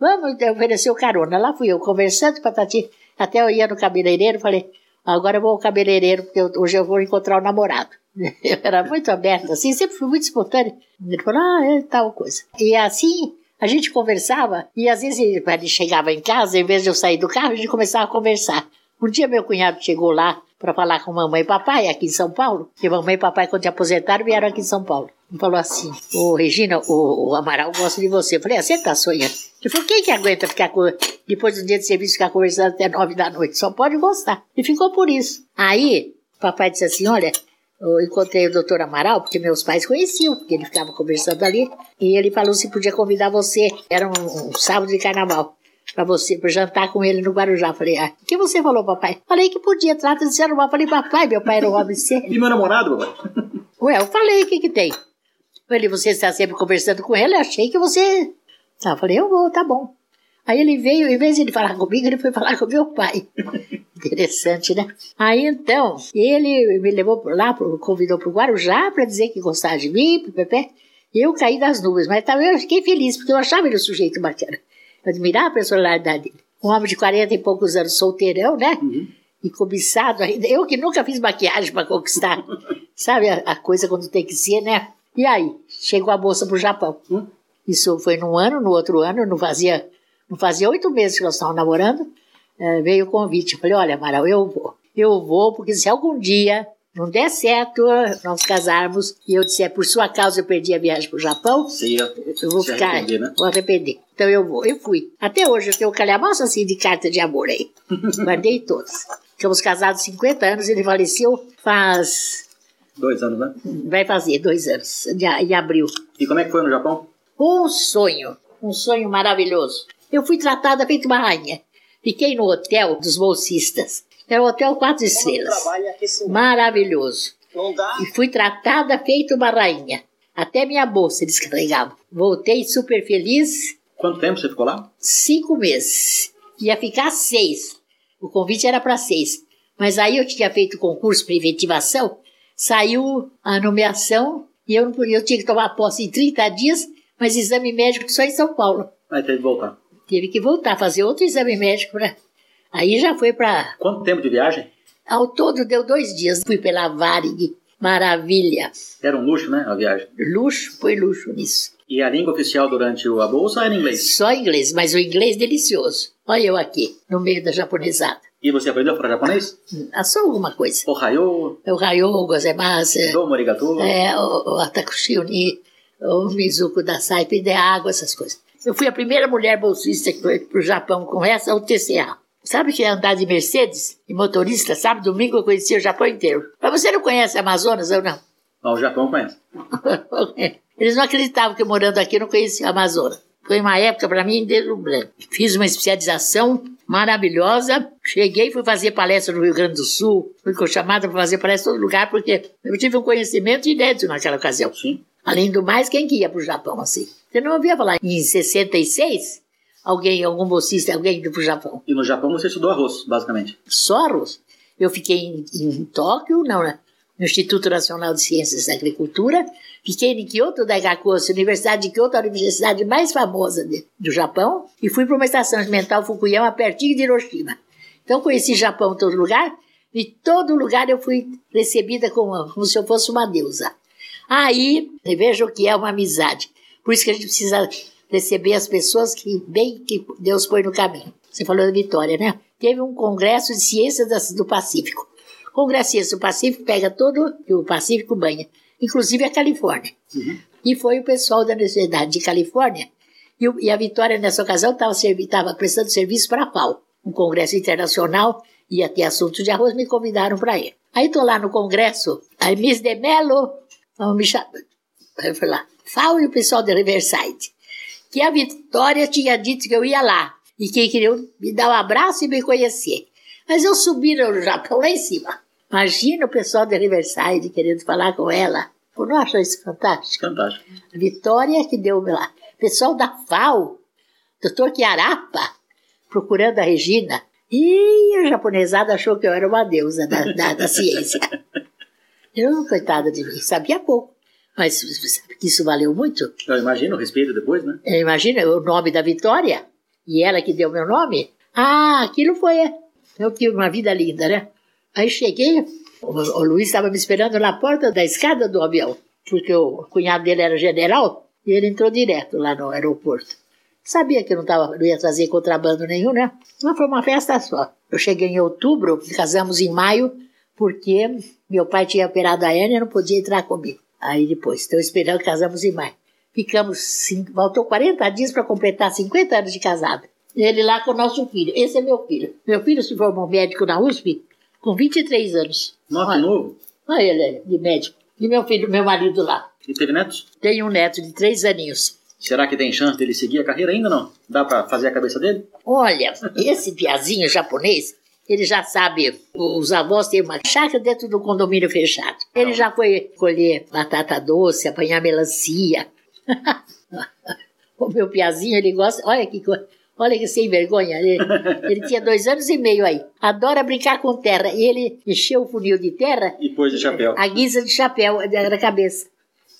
Vamos, ofereceu carona. Lá fui eu, conversando com a Tati. Até eu ia no cabeleireiro, falei: Agora eu vou ao cabeleireiro, porque eu, hoje eu vou encontrar o namorado. Eu era muito aberta, assim, sempre fui muito espontânea. Ele falou: Ah, é tal coisa. E assim, a gente conversava e às vezes ele chegava em casa, em vez de eu sair do carro, a gente começava a conversar. Um dia meu cunhado chegou lá para falar com mamãe e papai aqui em São Paulo, que mamãe e papai, quando se aposentaram, vieram aqui em São Paulo. Ele falou assim: Ô Regina, o, o, Amaral gosta de você. Eu falei: ah, você tá sonhando? Ele falou: quem que aguenta ficar com, depois do dia de serviço ficar conversando até nove da noite? Só pode gostar. E ficou por isso. Aí, papai disse assim: olha, eu encontrei o doutor Amaral, porque meus pais conheciam, porque ele ficava conversando ali, e ele falou se podia convidar você. Era um, um sábado de carnaval. Pra você, pra jantar com ele no Guarujá. Falei, ah, o que você falou, papai? Falei que podia, trata de ser normal. Falei, papai, meu pai era um homem sério. E meu namorado, papai? Ué, eu falei, o que que tem? Ele, você está sempre conversando com ele, eu achei que você... Ah, falei, eu vou, tá bom. Aí ele veio, em vez de ele falar comigo, ele foi falar com meu pai. Interessante, né? Aí então, ele me levou lá, convidou para o Guarujá para dizer que gostava de mim, pepé. Eu caí das nuvens, mas também eu fiquei feliz, porque eu achava ele um sujeito bacana. Eu admirava a personalidade dele. Um homem de 40 e poucos anos, solteirão, né? E cobiçado ainda. Eu que nunca fiz maquiagem para conquistar. Sabe a, a coisa quando tem que ser, né? E aí, chegou a moça pro Japão. Isso foi num ano, no outro ano, não fazia, não fazia oito meses que nós estávamos namorando. Eh, veio o convite. Eu falei, olha, Amaral, eu vou. Eu vou, porque se algum dia não der certo nós casarmos e eu disser, por sua causa eu perdi a viagem pro Japão, Você ia eu vou ficar, arrepender, né? vou arrepender. Então eu vou, eu fui. Até hoje eu tenho um calhamaço assim de carta de amor aí. Guardei todas. Ficamos casados 50 anos, ele faleceu faz, Dois anos, né? vai fazer dois anos, em abril. E como é que foi no Japão? Um sonho, um sonho maravilhoso. Eu fui tratada feito uma rainha. Fiquei no hotel dos bolsistas. Era um hotel quatro estrelas. Maravilhoso. E fui tratada feito uma rainha. Até minha bolsa eles carregavam. Voltei super feliz, Quanto tempo você ficou lá? cinco meses. Ia ficar seis. O convite era para seis. Mas aí eu tinha feito concurso para efetivação, saiu a nomeação e eu, não podia- eu tinha que tomar posse em 30 dias, mas exame médico só em São Paulo. Aí teve que voltar. Teve que voltar, fazer outro exame médico. Pra... Aí já foi para. Quanto tempo de viagem? Ao todo deu dois dias. Fui pela Varig. Maravilha. Era um luxo, né? A viagem. Luxo, foi luxo nisso. E a língua oficial durante o- a bolsa era inglês. Só inglês, mas o inglês delicioso. Olha eu aqui, no meio da japonesada. E você aprendeu a falar japonês? Ah, Só alguma coisa. O Rayo, gozemasu, domo arigato. é, o, o Atakushi-uni, o Mizuko da Saipe de água, essas coisas. Eu fui a primeira mulher bolsista que foi pro Japão com essa, o TCA. Sabe que é andar de Mercedes e motorista? Sabe, domingo eu conheci o Japão inteiro. Mas você não conhece Amazonas ou não? Ah, o Japão conhece. Eles não acreditavam que morando aqui eu não conhecia a Amazônia. Foi uma época para mim deslumbrante. Fiz uma especialização maravilhosa. Cheguei, fui fazer palestra no Rio Grande do Sul. Fui chamada para fazer palestra em todo lugar porque eu tive um conhecimento inédito naquela ocasião. Sim. Além do mais, quem que ia para o Japão assim? Você não ouvia falar em 66? Alguém, algum bolsista, alguém indo para o Japão? E no Japão você estudou arroz, basicamente. Só arroz. Eu fiquei em, em Tóquio, não, né? no Instituto Nacional de Ciências da Agricultura. Fiquei em Kyoto Daigakushi, Universidade de Kyoto, a universidade mais famosa de- do Japão. E fui para uma estação experimental Fukuyama, pertinho de Hiroshima. Então conheci Japão em todo lugar. E todo lugar eu fui recebida como, como se eu fosse uma deusa. Aí, veja o que é uma amizade. Por isso que a gente precisa receber as pessoas que bem que Deus põe no caminho. Você falou da Vitória, né? Teve um congresso de ciências do Pacífico. Congresso de Ciências do Pacífico pega todo o Pacífico banha, inclusive a Califórnia. E foi o pessoal da Universidade de Califórnia. E, e a Vitória, nessa ocasião, estava prestando serviço para a FAO, um congresso internacional, ia ter assunto de arroz, me convidaram para ir. Aí estou lá no congresso, a Miss de Mello me chamou. Aí eu fui lá, FAO e o pessoal da Riverside. Que a Vitória tinha dito que eu ia lá e que queriam me dar um abraço e me conhecer. Mas eu subi no Japão lá em cima. Imagina o pessoal da Riverside querendo falar com ela. Eu não achou isso fantástico? Fantástico. A Vitória que deu lá. Pessoal da FAO, doutor Chiarapa, procurando a Regina. E a japonesada achou que eu era uma deusa da, da, da ciência. Eu, coitada de mim, sabia pouco. Mas você sabe que isso valeu muito? Eu imagino o respeito depois, né? É, Imagina o nome da Vitória e ela que deu meu nome. Ah, aquilo foi. Eu tive uma vida linda, né? Aí cheguei, o, o Luiz estava me esperando na porta da escada do avião, porque o cunhado dele era general e ele entrou direto lá no aeroporto. Sabia que não, tava, não ia trazer contrabando nenhum, né? Mas foi uma festa só. Eu cheguei em outubro, casamos em maio, porque meu pai tinha operado a hérnia e não podia entrar comigo. Aí depois, estou esperando, casamos em maio. Ficamos, cinco, faltou 40 dias para completar 50 anos de casado. Ele lá com o nosso filho. Esse é meu filho. Meu filho se formou médico na USP com 23 anos. Nossa, Olha, novo. Olha ele, de médico. E meu filho, meu marido lá. E teve netos? Tem um neto de três aninhos. Será que tem chance dele seguir a carreira ainda não? Dá pra fazer a cabeça dele? Olha, esse piazinho japonês, ele já sabe, os avós têm uma chácara dentro do condomínio fechado. Ele já foi colher batata doce, apanhar melancia. o meu piazinho, ele gosta, olha que coisa. Olha que sem vergonha. Ele, ele tinha dois anos e meio aí. Adora brincar com terra. E ele encheu o funil de terra. E pôs de chapéu. A guisa de chapéu na cabeça.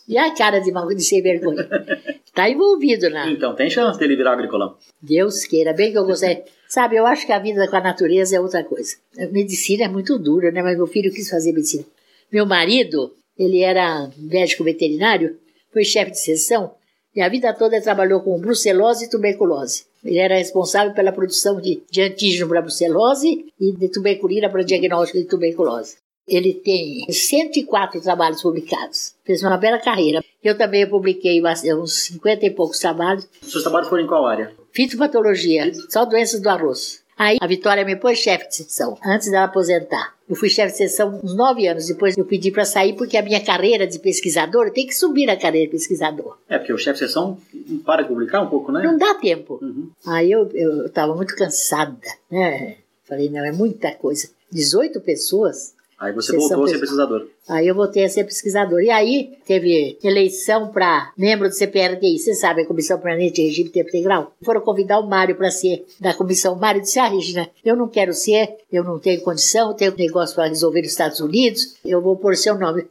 E a cara de, mal, de sem vergonha. Tá envolvido na. Então tem chance dele virar agricolão. Deus queira, bem que eu gostei. Sabe, eu acho que a vida com a natureza é outra coisa. A medicina é muito dura, né? Mas meu filho quis fazer medicina. Meu marido, ele era médico veterinário, foi chefe de seção e a vida toda ele trabalhou com brucelose e tuberculose. Ele era responsável pela produção de, de antígeno para brucelose e de tuberculina para diagnóstico de tuberculose. Ele tem 104 trabalhos publicados. Fez uma bela carreira. Eu também publiquei uns 50 e poucos trabalhos. Seus trabalhos foram em qual área? Fitopatologia, só doenças do arroz. Aí a Vitória me pôs chefe de seção, antes dela aposentar. Eu fui chefe de seção uns nove anos, depois eu pedi para sair porque a minha carreira de pesquisador tem que subir na carreira de pesquisador. É, porque o chefe de seção para de publicar um pouco, né? Não dá tempo. Uhum. Aí eu estava muito cansada, né? Falei, não, é muita coisa. 18 pessoas Aí você voltou a ser pesquisador. Aí eu voltei a ser pesquisador. E aí teve eleição para membro do CPRDI, você sabe, a Comissão Permanente de Regime Tempo Integral. Foram convidar o Mário para ser da comissão. O Mário disse: Ah, Regina, eu não quero ser, eu não tenho condição, tenho um negócio para resolver nos Estados Unidos, eu vou pôr seu nome.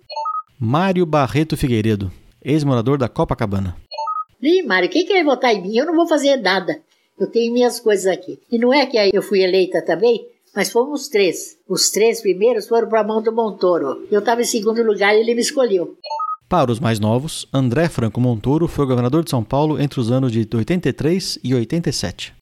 Mário Barreto Figueiredo, ex-morador da Copacabana. Ih, Mário, quem quer votar em mim? Eu não vou fazer nada. Eu tenho minhas coisas aqui. E não é que aí eu fui eleita também? Mas fomos três. Os três primeiros foram para a mão do Montoro. Eu estava em segundo lugar e ele me escolheu. Para os mais novos, André Franco Montoro foi governador de São Paulo entre os anos de 83 e 87.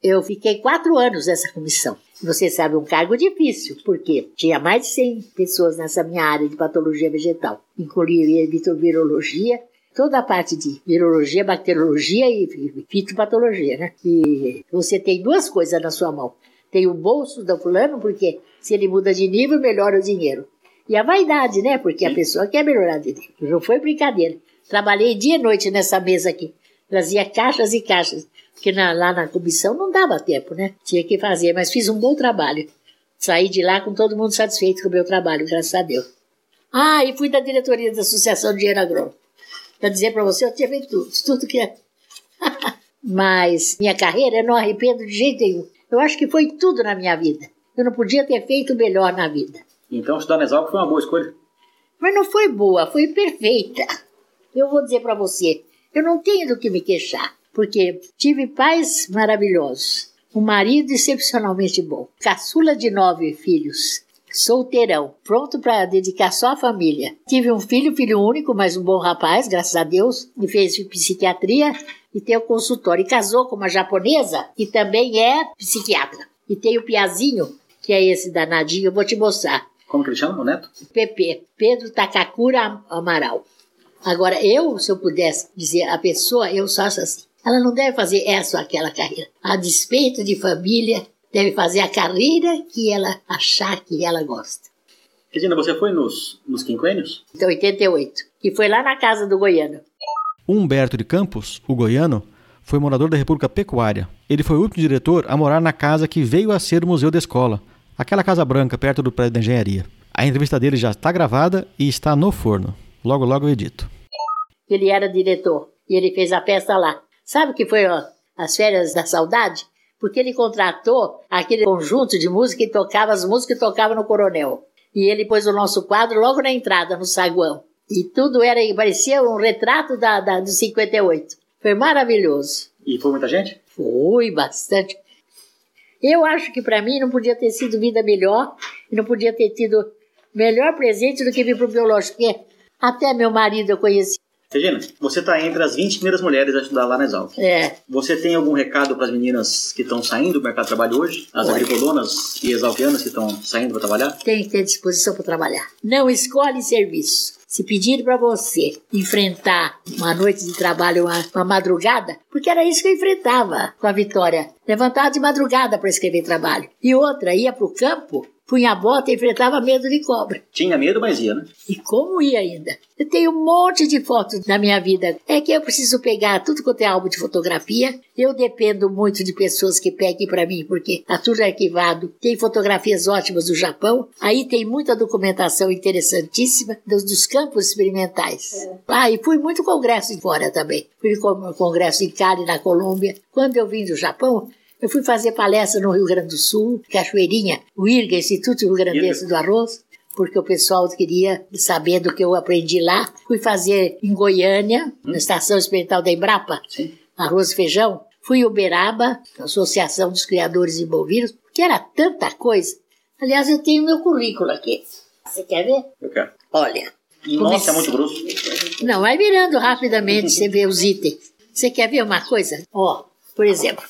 Eu fiquei quatro anos nessa comissão. Você sabe, um cargo difícil, porque tinha mais de 100 pessoas nessa minha área de patologia vegetal. Incluía virologia, toda a parte de virologia, bacteriologia e fitopatologia, né? E você tem duas coisas na sua mão tem o bolso do fulano, porque se ele muda de nível, melhora o dinheiro. E a vaidade, né? Porque a pessoa quer melhorar de nível. Não foi brincadeira. Trabalhei dia e noite nessa mesa aqui. Trazia caixas e caixas. Porque na, lá na comissão não dava tempo, né? Tinha que fazer, mas fiz um bom trabalho. Saí de lá com todo mundo satisfeito com o meu trabalho, graças a Deus. Ah, e fui da diretoria da Associação de Engenheiro Agrônomo. Para dizer para você, eu tinha feito tudo, tudo que é. mas minha carreira eu não arrependo de jeito nenhum. Eu acho que foi tudo na minha vida. Eu não podia ter feito melhor na vida. Então, estudar na Exalc foi uma boa escolha? Mas não foi boa, foi perfeita. Eu vou dizer para você, eu não tenho do que me queixar, porque tive pais maravilhosos, um marido excepcionalmente bom, caçula de nove filhos, solteirão, pronto para dedicar só à família. Tive um filho, filho único, mas um bom rapaz, graças a Deus, e fez psiquiatria e tem o consultório. E casou com uma japonesa que também é psiquiatra. E tem o Piazinho, que é esse danadinho, eu vou te mostrar. Como que ele chama, o neto? PP, Pedro Takakura Amaral. Agora, eu, se eu pudesse dizer a pessoa, eu só acho assim. Ela não deve fazer essa ou aquela carreira. A despeito de família, deve fazer a carreira que ela achar que ela gosta. Regina, você foi nos, nos quinquênios? Então, 88. E foi lá na casa do Goiano. Humberto de Campos, o goiano, foi morador da República Pecuária. Ele foi o último diretor a morar na casa que veio a ser o museu da escola, aquela casa branca perto do prédio da engenharia. A entrevista dele já está gravada e está no forno. Logo, logo eu edito. Ele era diretor e ele fez a festa lá. Sabe o que foi ó, as férias da saudade? Porque ele contratou aquele conjunto de música e tocava as músicas que tocava no Coronel. E ele pôs o nosso quadro logo na entrada, no saguão. E tudo era, parecia um retrato da, da, do 58. Foi maravilhoso. E foi muita gente? Foi, bastante. Eu acho que para mim não podia ter sido vida melhor e não podia ter tido melhor presente do que vir pro biológico, porque até meu marido eu conheci. Regina, você está entre as 20 primeiras mulheres a estudar lá na Exalc. É. Você tem algum recado para as meninas que estão saindo do mercado de trabalho hoje? As agricultonas e exalquianas que estão saindo para trabalhar? Tem que ter disposição para trabalhar. Não escolhe serviço. Se pedir para você enfrentar uma noite de trabalho, uma, uma, madrugada, porque era isso que eu enfrentava com a Vitória. Levantava de madrugada para escrever trabalho. E outra, ia para o campo punha a bota e enfrentava medo de cobra. Tinha medo, mas ia, né? E como ia ainda? Eu tenho um monte de fotos na minha vida. É que eu preciso pegar tudo quanto é álbum de fotografia. Eu dependo muito de pessoas que peguem para mim, porque tá tudo arquivado. Tem fotografias ótimas do Japão. Aí tem muita documentação interessantíssima dos, dos campos experimentais. É. Ah, e fui muito congresso fora também. Fui congresso em Cali, na Colômbia. Quando eu vim do Japão, eu fui fazer palestra no Rio Grande do Sul, Cachoeirinha, o IRGA, Instituto Rio Grandense do Arroz, porque o pessoal queria saber do que eu aprendi lá. Fui fazer em Goiânia, hum. na Estação Experimental da Embrapa, Sim. arroz e feijão. Fui em Uberaba, Associação dos Criadores de Bovinos, que era tanta coisa. Aliás, eu tenho meu currículo aqui. Você quer ver? Eu quero. Olha. Nossa, é muito grosso. Não, vai virando rapidamente, você vê os itens. Você quer ver uma coisa? Ó, por exemplo,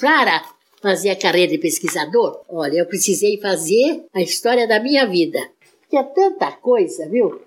para fazer a carreira de pesquisador, olha, eu precisei fazer a história da minha vida. Que é tanta coisa, viu?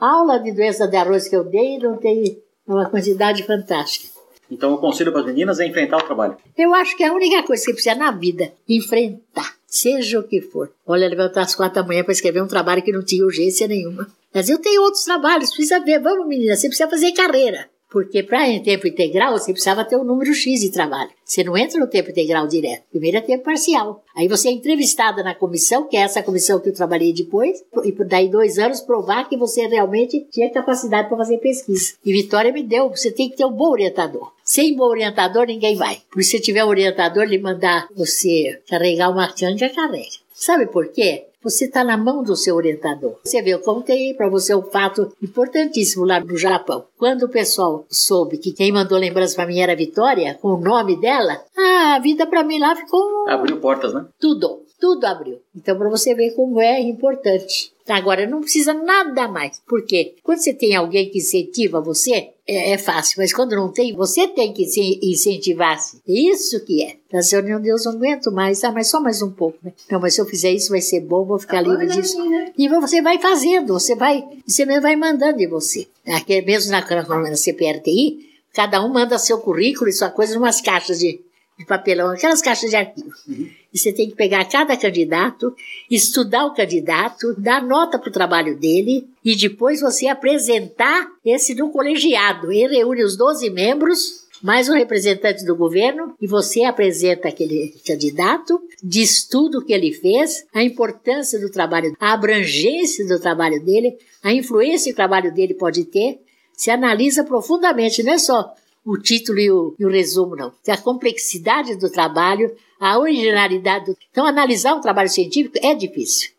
A aula de doença de arroz que eu dei não tem uma quantidade fantástica. Então o conselho para as meninas é enfrentar o trabalho. Eu acho que é a única coisa que precisa na vida, enfrentar, seja o que for. Olha, levantar às quatro da manhã para escrever um trabalho que não tinha urgência nenhuma. Mas eu tenho outros trabalhos, precisa ver. Vamos, menina, você precisa fazer carreira. Porque para em tempo integral você precisava ter um número X de trabalho. Você não entra no tempo integral direto. Primeiro é tempo parcial. Aí você é entrevistada na comissão, que é essa comissão que eu trabalhei depois, e daí dois anos provar que você realmente tinha capacidade para fazer pesquisa. E Vitória me deu, você tem que ter um bom orientador. Sem bom orientador, ninguém vai. Por se tiver um orientador, ele mandar você carregar uma canga, carrega. Sabe por quê? Você está na mão do seu orientador. Você vê, eu contei para você um fato importantíssimo lá no Japão. Quando o pessoal soube que quem mandou lembrança para mim era Vitória, com o nome dela, ah, a vida para mim lá ficou. Abriu portas, né? Tudo, tudo abriu. Então, para você ver como é importante. Agora, não precisa nada mais. Por quê? Quando você tem alguém que incentiva você, é, é, fácil, mas quando não tem, você tem que se incentivar-se. Isso que é. Da reunião, Deus, não aguento mais, ah, mas só mais um pouco, né? Não, mas se eu fizer isso vai ser bom, vou ficar livre disso. Né? E você vai fazendo, você vai, você mesmo vai mandando em você. Aqui, mesmo na, na CPRTI, cada um manda seu currículo e sua coisa em umas caixas de, de papelão, aquelas caixas de arquivo. Uhum. E você tem que pegar cada candidato, estudar o candidato, dar nota para o trabalho dele e depois você apresentar esse no colegiado. Ele reúne os 12 membros mais um representante do governo e você apresenta aquele candidato, diz tudo o que ele fez, a importância do trabalho, a abrangência do trabalho dele, a influência que o trabalho dele pode ter, se analisa profundamente, não é só o título e o, e o resumo, não. A complexidade do trabalho, a originalidade. Do... Então, analisar um trabalho científico é difícil.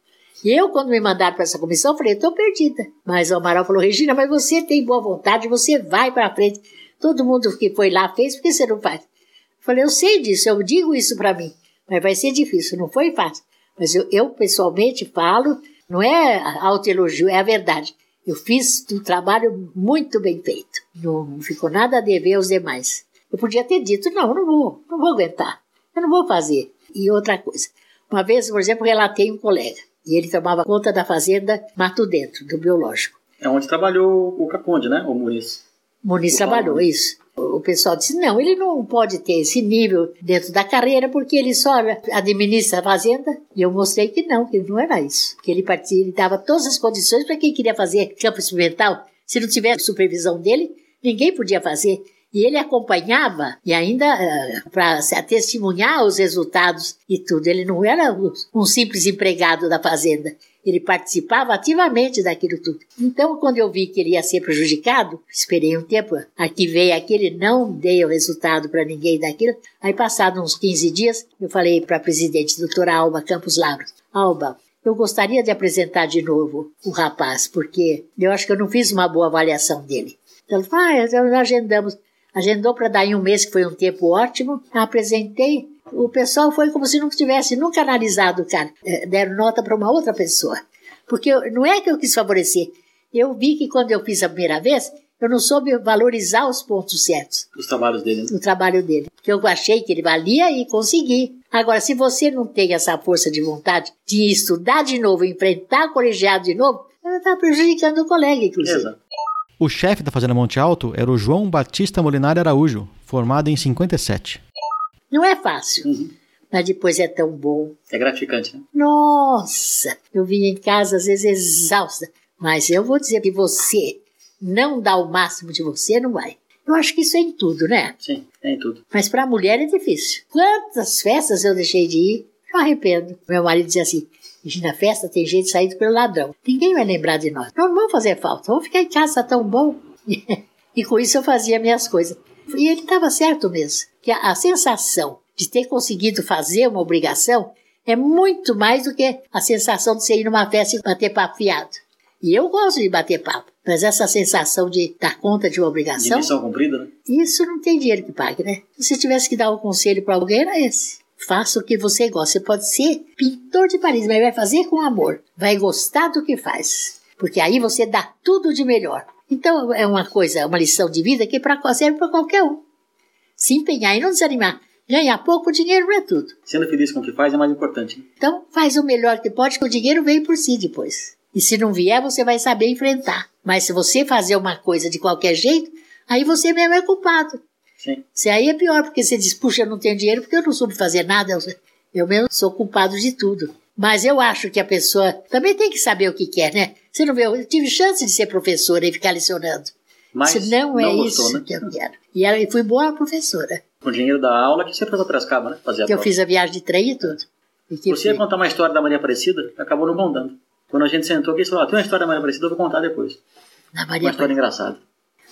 E eu, quando me mandaram para essa comissão, falei, estou perdida. Mas o Amaral falou, Regina, mas você tem boa vontade, você vai para frente. Todo mundo que foi lá fez, por que você não faz? Eu falei, eu sei disso, eu digo isso para mim, mas vai ser difícil, não foi fácil. Mas eu, eu pessoalmente falo, não é autoelogio, é a verdade. Eu fiz um trabalho muito bem feito. Não ficou nada a dever aos demais. Eu podia ter dito, não, não vou, não vou aguentar. Eu não vou fazer. E outra coisa. Uma vez, por exemplo, relatei um colega. E ele tomava conta da fazenda Mato Dentro, do biológico. É onde trabalhou o Caconde, né? O Muniz. Muniz trabalhou, isso. O pessoal disse: não, ele não pode ter esse nível dentro da carreira porque ele só administra a fazenda. E eu mostrei que não, que não era isso. Que ele, partia, ele dava todas as condições para quem queria fazer campo experimental. Se não tivesse supervisão dele, ninguém podia fazer. E ele acompanhava e ainda uh, eh, para testemunhar os resultados e tudo. Ele não era um simples empregado da fazenda. Ele participava ativamente daquilo tudo. Então, quando eu vi que ele ia ser prejudicado, esperei um tempo, arquivei aquele, não dei o resultado para ninguém daquilo. Aí, passados uns 15 dias, eu falei para a presidente, doutora Alba Campos Lavros, Alba, eu gostaria de apresentar de novo o rapaz, porque eu acho que eu não fiz uma boa avaliação dele. Ela falou, ah, nós agendamos. Agendou para dar em um mês, que foi um tempo ótimo. Apresentei. O pessoal foi como se não tivesse nunca analisado o cara. É, deram nota para uma outra pessoa. Porque eu, não é que eu quis favorecer. Eu vi que quando eu fiz a primeira vez, eu não soube valorizar os pontos certos. Os trabalhos dele. O trabalho dele. Porque eu achei que ele valia e consegui. Agora, se você não tem essa força de vontade de estudar de novo, enfrentar o colegiado de novo, está prejudicando o colega, inclusive. Exato. O chefe da Fazenda Monte Alto era o João Batista Molinari Araújo, formado em 57. Não é fácil. Uhum. mas depois é tão bom. É gratificante, né? Nossa, eu vinha em casa às vezes exausta, mas eu vou dizer que você não dá o máximo de você, não vai. Eu acho que isso é em tudo, né? Sim, é em tudo. Mas para a mulher é difícil. Quantas festas eu deixei de ir, eu arrependo. Meu marido dizia assim: na festa tem gente saindo pelo ladrão. Ninguém vai lembrar de nós. Não vamos fazer falta. Vamos ficar em casa, tá tão bom. e com isso eu fazia minhas coisas. E ele estava certo mesmo. Que a, a sensação de ter conseguido fazer uma obrigação é muito mais do que a sensação de você ir numa festa e bater papo fiado. E eu gosto de bater papo, mas essa sensação de dar conta de uma obrigação. De missão cumprida, né? Isso não tem dinheiro que pague, né? Se você tivesse que dar um conselho para alguém, era esse. Faça o que você gosta. Você pode ser pintor de Paris, mas vai fazer com amor. Vai gostar do que faz. Porque aí você dá tudo de melhor. Então é uma coisa, uma lição de vida que pra, serve para qualquer um. Se empenhar e não desanimar. Ganhar pouco dinheiro não é tudo. Sendo feliz com o que faz é mais importante. Né? Então faz o melhor que pode, que o dinheiro vem por si depois. E se não vier, você vai saber enfrentar. Mas se você fazer uma coisa de qualquer jeito, aí você mesmo é culpado. Sim. Se aí é pior, porque você diz, puxa, eu não tenho dinheiro porque eu não soube fazer nada, eu mesmo sou culpado de tudo. Mas eu acho que a pessoa também tem que saber o que quer, né? Você não vê, eu tive chance de ser professora e ficar lecionando. Mas Se não, é gostou, isso né? que eu quero. E ela, fui boa professora. Com o dinheiro da aula que você foi para Piracicaba, né? Fazer a Que eu prova. fiz a viagem de trem e tudo. E Você ia contar uma história da Maria Aparecida, acabou não contando. Quando a gente sentou aqui, você falou, ah, tem uma história da Maria Aparecida, eu vou contar depois. Na Uma Maria história engraçada.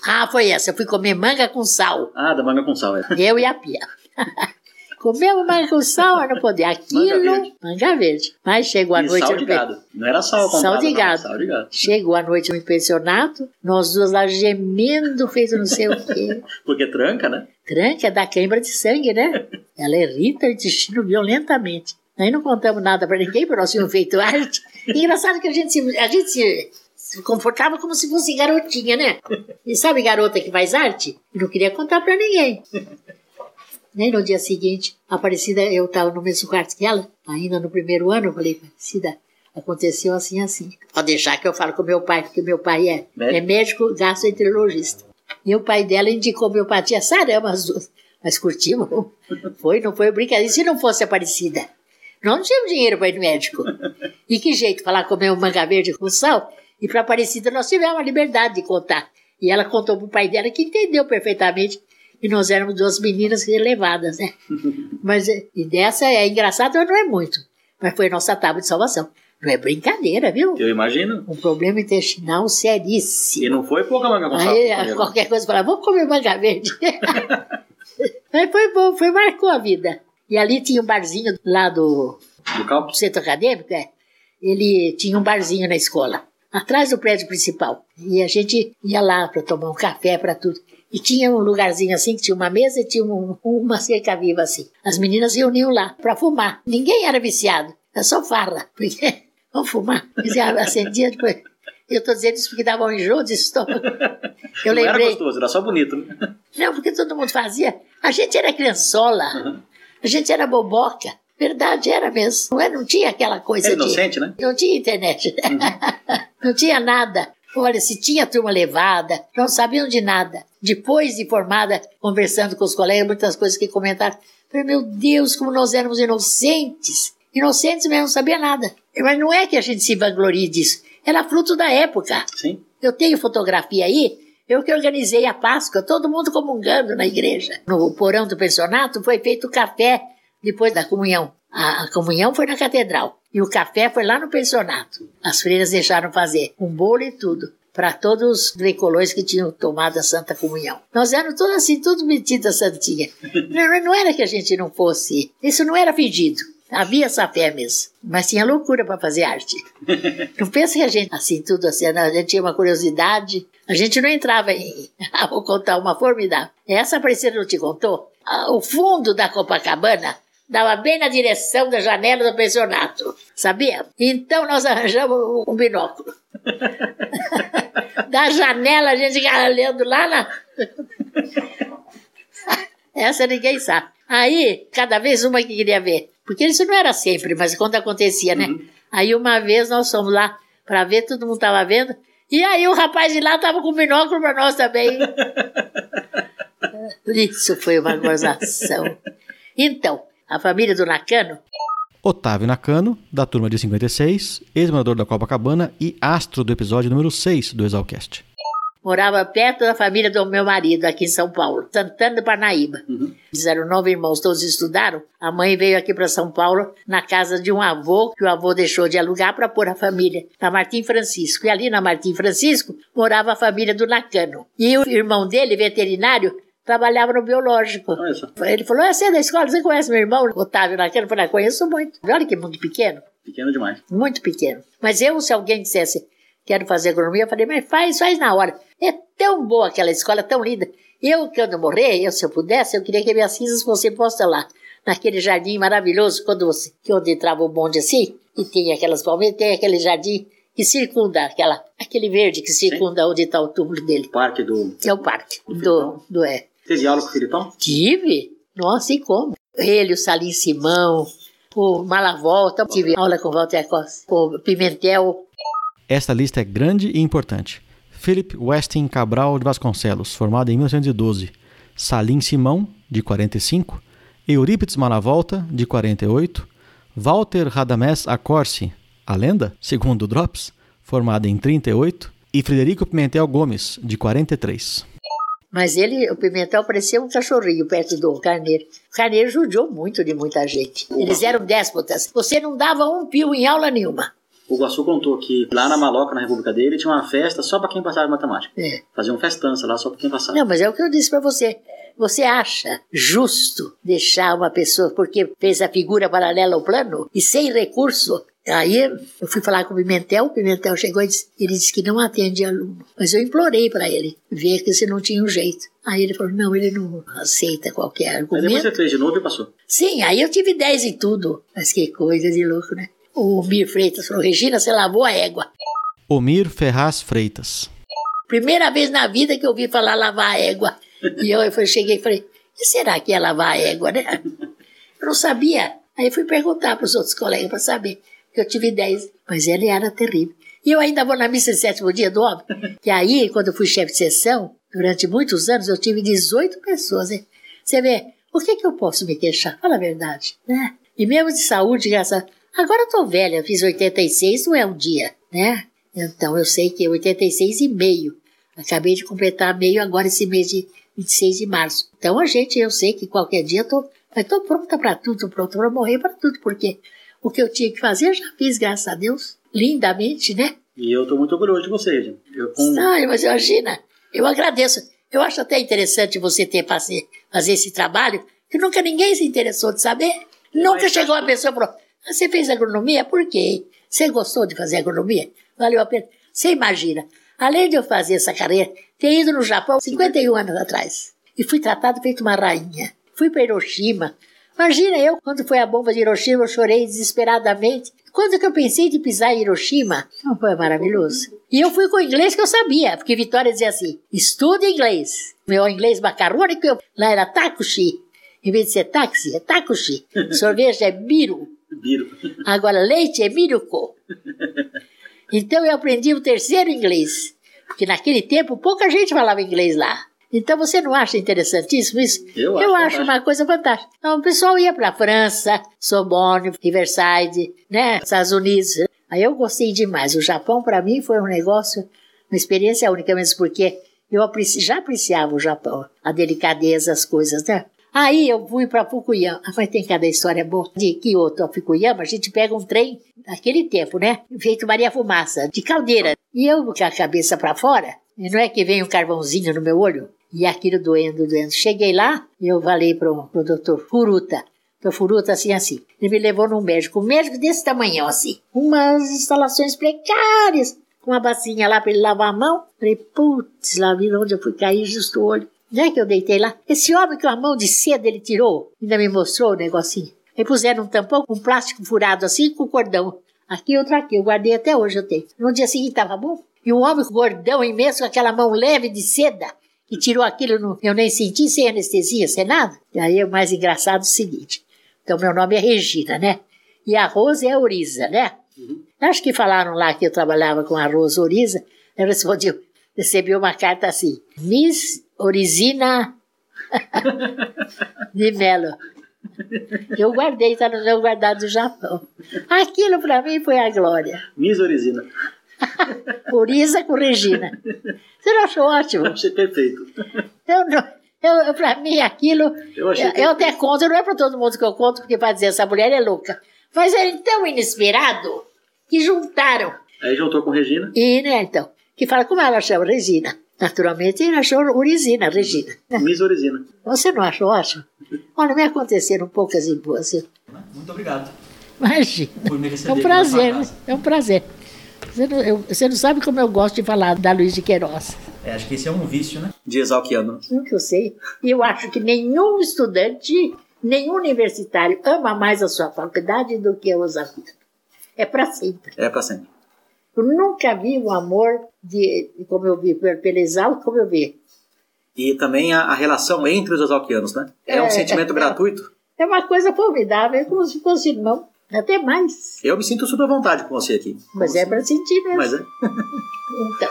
Ah, foi essa. Eu fui comer manga com sal. Ah, da manga com sal, é. Eu e a Pia. Comemos manga com sal, mas não podia. Aquilo, manga verde. Mas chegou a E noite sal de pe- gado. Não era sal Sal comprado, de não, gado. Sal de gado. Chegou a noite no pensionato, nós duas lá gemendo, fez não sei o quê. Porque tranca, né? Tranca é da queimbra de sangue, né? Ela irrita o intestino violentamente. Aí não contamos nada para ninguém, porque nós tínhamos feito arte. E engraçado que a gente, se, a gente se, comportava como se fosse garotinha, né? E sabe garota que faz arte? Não queria contar para ninguém. Nem no dia seguinte, Aparecida, eu estava no mesmo quarto que ela, ainda no primeiro ano, eu falei, Aparecida, aconteceu assim, assim. Pode deixar que eu falo com meu pai, porque meu pai é Médico? é médico gastroenterologista. E o pai dela indicou homeopatia sarama as duas. Mas curtimos. Foi, não foi brincadeira. E se não fosse Aparecida? Nós não tínhamos dinheiro para ir no médico. E que jeito, falar comer um manga verde com sal? E para Aparecida nós tivemos a liberdade de contar. E ela contou para o pai dela que entendeu perfeitamente. E nós éramos duas meninas relevadas, né? Mas eh, e dessa é engraçado, mas não é muito. Mas foi nossa tábua de salvação. Não é brincadeira, viu? Eu imagino. Um problema intestinal seríssimo. E não foi pouca manga com. Aí qualquer coisa falava, vamos comer manga verde. Mas foi bom, foi, marcou a vida. E ali tinha um barzinho lá do, Do calpo? do centro acadêmico, é. Ele tinha um barzinho na escola, atrás do prédio principal. E a gente ia lá para tomar um café, para tudo. E tinha um lugarzinho assim, que tinha uma mesa e tinha um- uma cerca viva assim. As meninas reuniam lá para fumar. Ninguém era viciado, era só farra. Porque, vamos fumar. Acendia depois. Eu estou dizendo isso porque dava um enjoo de estômago. Eu não era lembrei. gostoso, era só bonito. né? Não, porque todo mundo fazia. A gente era criançola. A gente era boboca. Verdade, era mesmo. Não, é, não tinha aquela coisa Era de... inocente, né? Não tinha internet. não tinha nada. Olha, se tinha turma levada, não sabiam de nada. Depois de formada, conversando com os colegas, muitas coisas que comentaram. Falei, meu Deus, como nós éramos inocentes. Inocentes mesmo, não sabia nada. Mas não é que a gente se vanglorie disso. Era fruto da época. Sim. Eu tenho fotografia aí, eu que organizei a Páscoa, todo mundo comungando na igreja. No porão do pensionato foi feito café depois da comunhão. A, a comunhão foi na catedral e o café foi lá no pensionato. As freiras deixaram fazer um bolo e tudo para todos os grecolois que tinham tomado a Santa Comunhão. Nós éramos todos assim, tudo metida santinha. Não, não era que a gente não fosse, isso não era fingido. Havia essa fé mesmo, mas tinha loucura para fazer arte. Não pensa que a gente, assim, tudo assim, a gente tinha uma curiosidade, a gente não entrava em. Ah, vou contar uma formidável. Essa aparecida não te contou? Ah, O fundo da Copacabana dava bem na direção da janela do pensionato, sabia? Então nós arranjamos um- binóculo. da janela a gente ficava olhando lá na. Essa ninguém sabe. Aí, cada vez uma que queria ver. Porque isso não era sempre, mas quando acontecia, né? Aí uma vez nós fomos lá para ver, todo mundo estava vendo. E aí o rapaz de lá estava com binóculo para nós também. Isso foi uma gozação. Então, A família do Nakano? Otávio Nakano, da turma de 56, ex-morador da Copacabana e astro do episódio número 6 do Exalcast. Morava perto da família do meu marido, aqui em São Paulo, Santana do Parnaíba. Uhum. Eles eram nove irmãos, todos estudaram. A mãe veio aqui para São Paulo, na casa de um avô, que o avô deixou de alugar para pôr a família, na Martim Francisco. E ali na Martim Francisco morava a família do Nakano. E o irmão dele, veterinário, trabalhava no biológico. Ele falou: "Ah, Você é da escola, você conhece meu irmão, Otávio Nakano? Eu falei: "Ah, Conheço muito. Olha que mundo pequeno, Pequeno demais. muito pequeno. Mas eu, se alguém dissesse, quero fazer agronomia, eu falei: Mas faz, faz na hora. É tão boa aquela escola, tão linda. Eu, quando morrer, eu, se eu pudesse, eu queria que minhas cinzas fossem postas lá, naquele jardim maravilhoso, quando você, que onde entrava o bonde assim, e tem aquelas palmeiras, tem aquele jardim que circunda aquela, aquele verde que circunda onde está o túmulo dele. Parque do. Que é o parque do, do é. Teve aula com o Filipão? Tive? Nossa, e como? Ele, o Salim Simão, o Malavolta, tive aula com o Walter Costa, o Pimentel. Esta lista é grande e importante. Philip Westin Cabral de Vasconcelos, formado em 1912. Salim Simão, de 45. Eurípides Malavolta, de 48. Walter Radamés Acorsi, a lenda, segundo o Drops, formado em 38. E Frederico Pimentel Gomes, de 43. Mas ele, o Pimentel, parecia um cachorrinho perto do Carneiro. O Carneiro judiou muito de muita gente. Eles eram déspotas. Você não dava um pio em aula nenhuma. O Guaçu contou que lá na Maloca, na República dele, tinha uma festa só pra quem passava em matemática. É. Fazia um festança lá só pra quem passava. Não, mas é o que eu disse para você. Você acha justo deixar uma pessoa porque fez a figura paralela ao plano e sem recurso? Aí eu fui falar com o Pimentel, o Pimentel chegou e disse, ele disse que não atende aluno. Mas eu implorei para ele ver que se não tinha um jeito. Aí ele falou, não, ele não aceita qualquer Aí depois argumento. você fez de novo e passou. Sim, aí eu tive 10 em tudo. Mas que coisa de louco, né? O Mir Freitas falou, Regina, você lavou a égua. Omir Ferraz Freitas. Primeira vez na vida que eu ouvi falar lavar a égua. E eu, eu cheguei e falei, e será que é lavar a égua, né? Eu não sabia. Aí fui perguntar para os outros colegas para saber. Que eu tive 10, mas ele era terrível. E eu ainda vou na missa de sétimo dia do homem. E aí, quando eu fui chefe de sessão, durante muitos anos, eu tive 18 pessoas. Né? Você vê, o que, que eu posso me queixar? Fala a verdade, né? E mesmo de saúde, graças a... Agora eu tô velha, fiz 86, não é um dia, né? Então eu sei que é 86 e meio. Acabei de completar meio agora esse mês de 26 de março. Então a gente, eu sei que qualquer dia eu tô, mas tô pronta para tudo, tô pronta para morrer para tudo, porque o que eu tinha que fazer eu já fiz, graças a Deus, lindamente, né? E eu tô muito orgulhoso de você, Regina. Eu com... Ai, mas imagina, eu agradeço. Eu acho até interessante você ter fazer, fazer esse trabalho, que nunca ninguém se interessou de saber. Nunca chegou uma pessoa e falou, "Ah, você fez agronomia? Por quê? Você gostou de fazer agronomia? Valeu a pena? Você imagina, além de eu fazer essa carreira, ter ido no Japão 51 anos atrás. E fui tratada feito uma rainha. Fui para Hiroshima. Imagina eu, quando foi a bomba de Hiroshima, eu chorei desesperadamente. Quando que eu pensei de pisar em Hiroshima? Foi maravilhoso. E eu fui com o inglês que eu sabia, porque Vitória dizia assim: estuda inglês. Meu inglês macarrônico, eu, lá era takushi. Em vez de ser táxi, é takushi. Sorvete é biru. Biro. Agora, leite é miruko. Então eu aprendi o terceiro inglês. Porque naquele tempo pouca gente falava inglês lá. Então você não acha interessantíssimo isso? Eu acho acho fantástico. uma coisa fantástica. Então o pessoal ia para a França, Sorbonne, Riverside, né, Estados Unidos. Aí eu gostei demais. O Japão para mim foi um negócio, uma experiência única mesmo, porque eu já apreciava o Japão, a delicadeza, as coisas, né? Aí eu fui para Fukuyama. Ah, mas tem cada história boa. De Kyoto a Fukuyama, a gente pega um trem, naquele tempo, né? Feito Maria Fumaça, de caldeira. E eu com a cabeça para fora, e não é que vem um carvãozinho no meu olho? E aquilo doendo, doendo. Cheguei lá eu falei pro, pro doutor Furuta. Doutor Furuta, assim, assim. Ele me levou num médico, um médico desse tamanhão, assim. Umas instalações precárias, com uma bacinha lá para ele lavar a mão. Falei, putz, lá vi onde eu fui cair, justo o olho. Não é que eu deitei lá? Esse homem que a mão de seda ele tirou, ainda me mostrou o negocinho. Aí puseram um tampão com plástico furado assim, com cordão. Aqui, outro aqui, eu guardei até hoje, eu tenho. No dia seguinte tava bom. E um homem com gordão imenso, com aquela mão leve de seda, e tirou aquilo, eu nem senti, sem anestesia, sem nada. E aí o mais engraçado é o seguinte. Então, meu nome é Regina, né? E a Rosa é a Oriza, né? Acho que falaram lá que eu trabalhava com a Rosa Oriza. Eu respondi, recebi uma carta assim, Miss Orizina de Melo. Eu guardei, está no meu guardado do Japão. Aquilo para mim foi a glória. Miss Orizina. Uriza com Regina. Você não achou ótimo? Eu achei perfeito. Eu não. Eu, eu, pra mim, aquilo. Eu achei eu, eu até conto, não é para todo mundo que eu conto, porque vai dizer essa mulher é louca. Mas era tão inesperado que juntaram. Aí juntou com Regina. E, né, então, que fala como ela chama Regina. Naturalmente, ele achou Urizina, Regina. Miss Orizina. Você não achou ótimo? Olha, me aconteceram poucas e boas. Muito obrigado. Imagina. Por me É um aqui na sua prazer, casa. é um prazer. Você não, eu- você não sabe como eu gosto de falar da Luiz de Queiroz. É, acho que esse é um vício, né? De exalquiano. Nunca eu sei. E eu acho que nenhum estudante, nenhum universitário ama mais a sua faculdade do que os alunos. É para sempre. É pra sempre. Eu nunca vi um amor de, como eu vi, pelo Exalco, como eu vi. E também a, a relação entre os exalquianos, né? É, um É, sentimento é. gratuito. É uma coisa formidável, é como se fosse irmão, até mais. Eu me sinto super à vontade com você aqui. Mas é para sentir mesmo. Mas é. Então,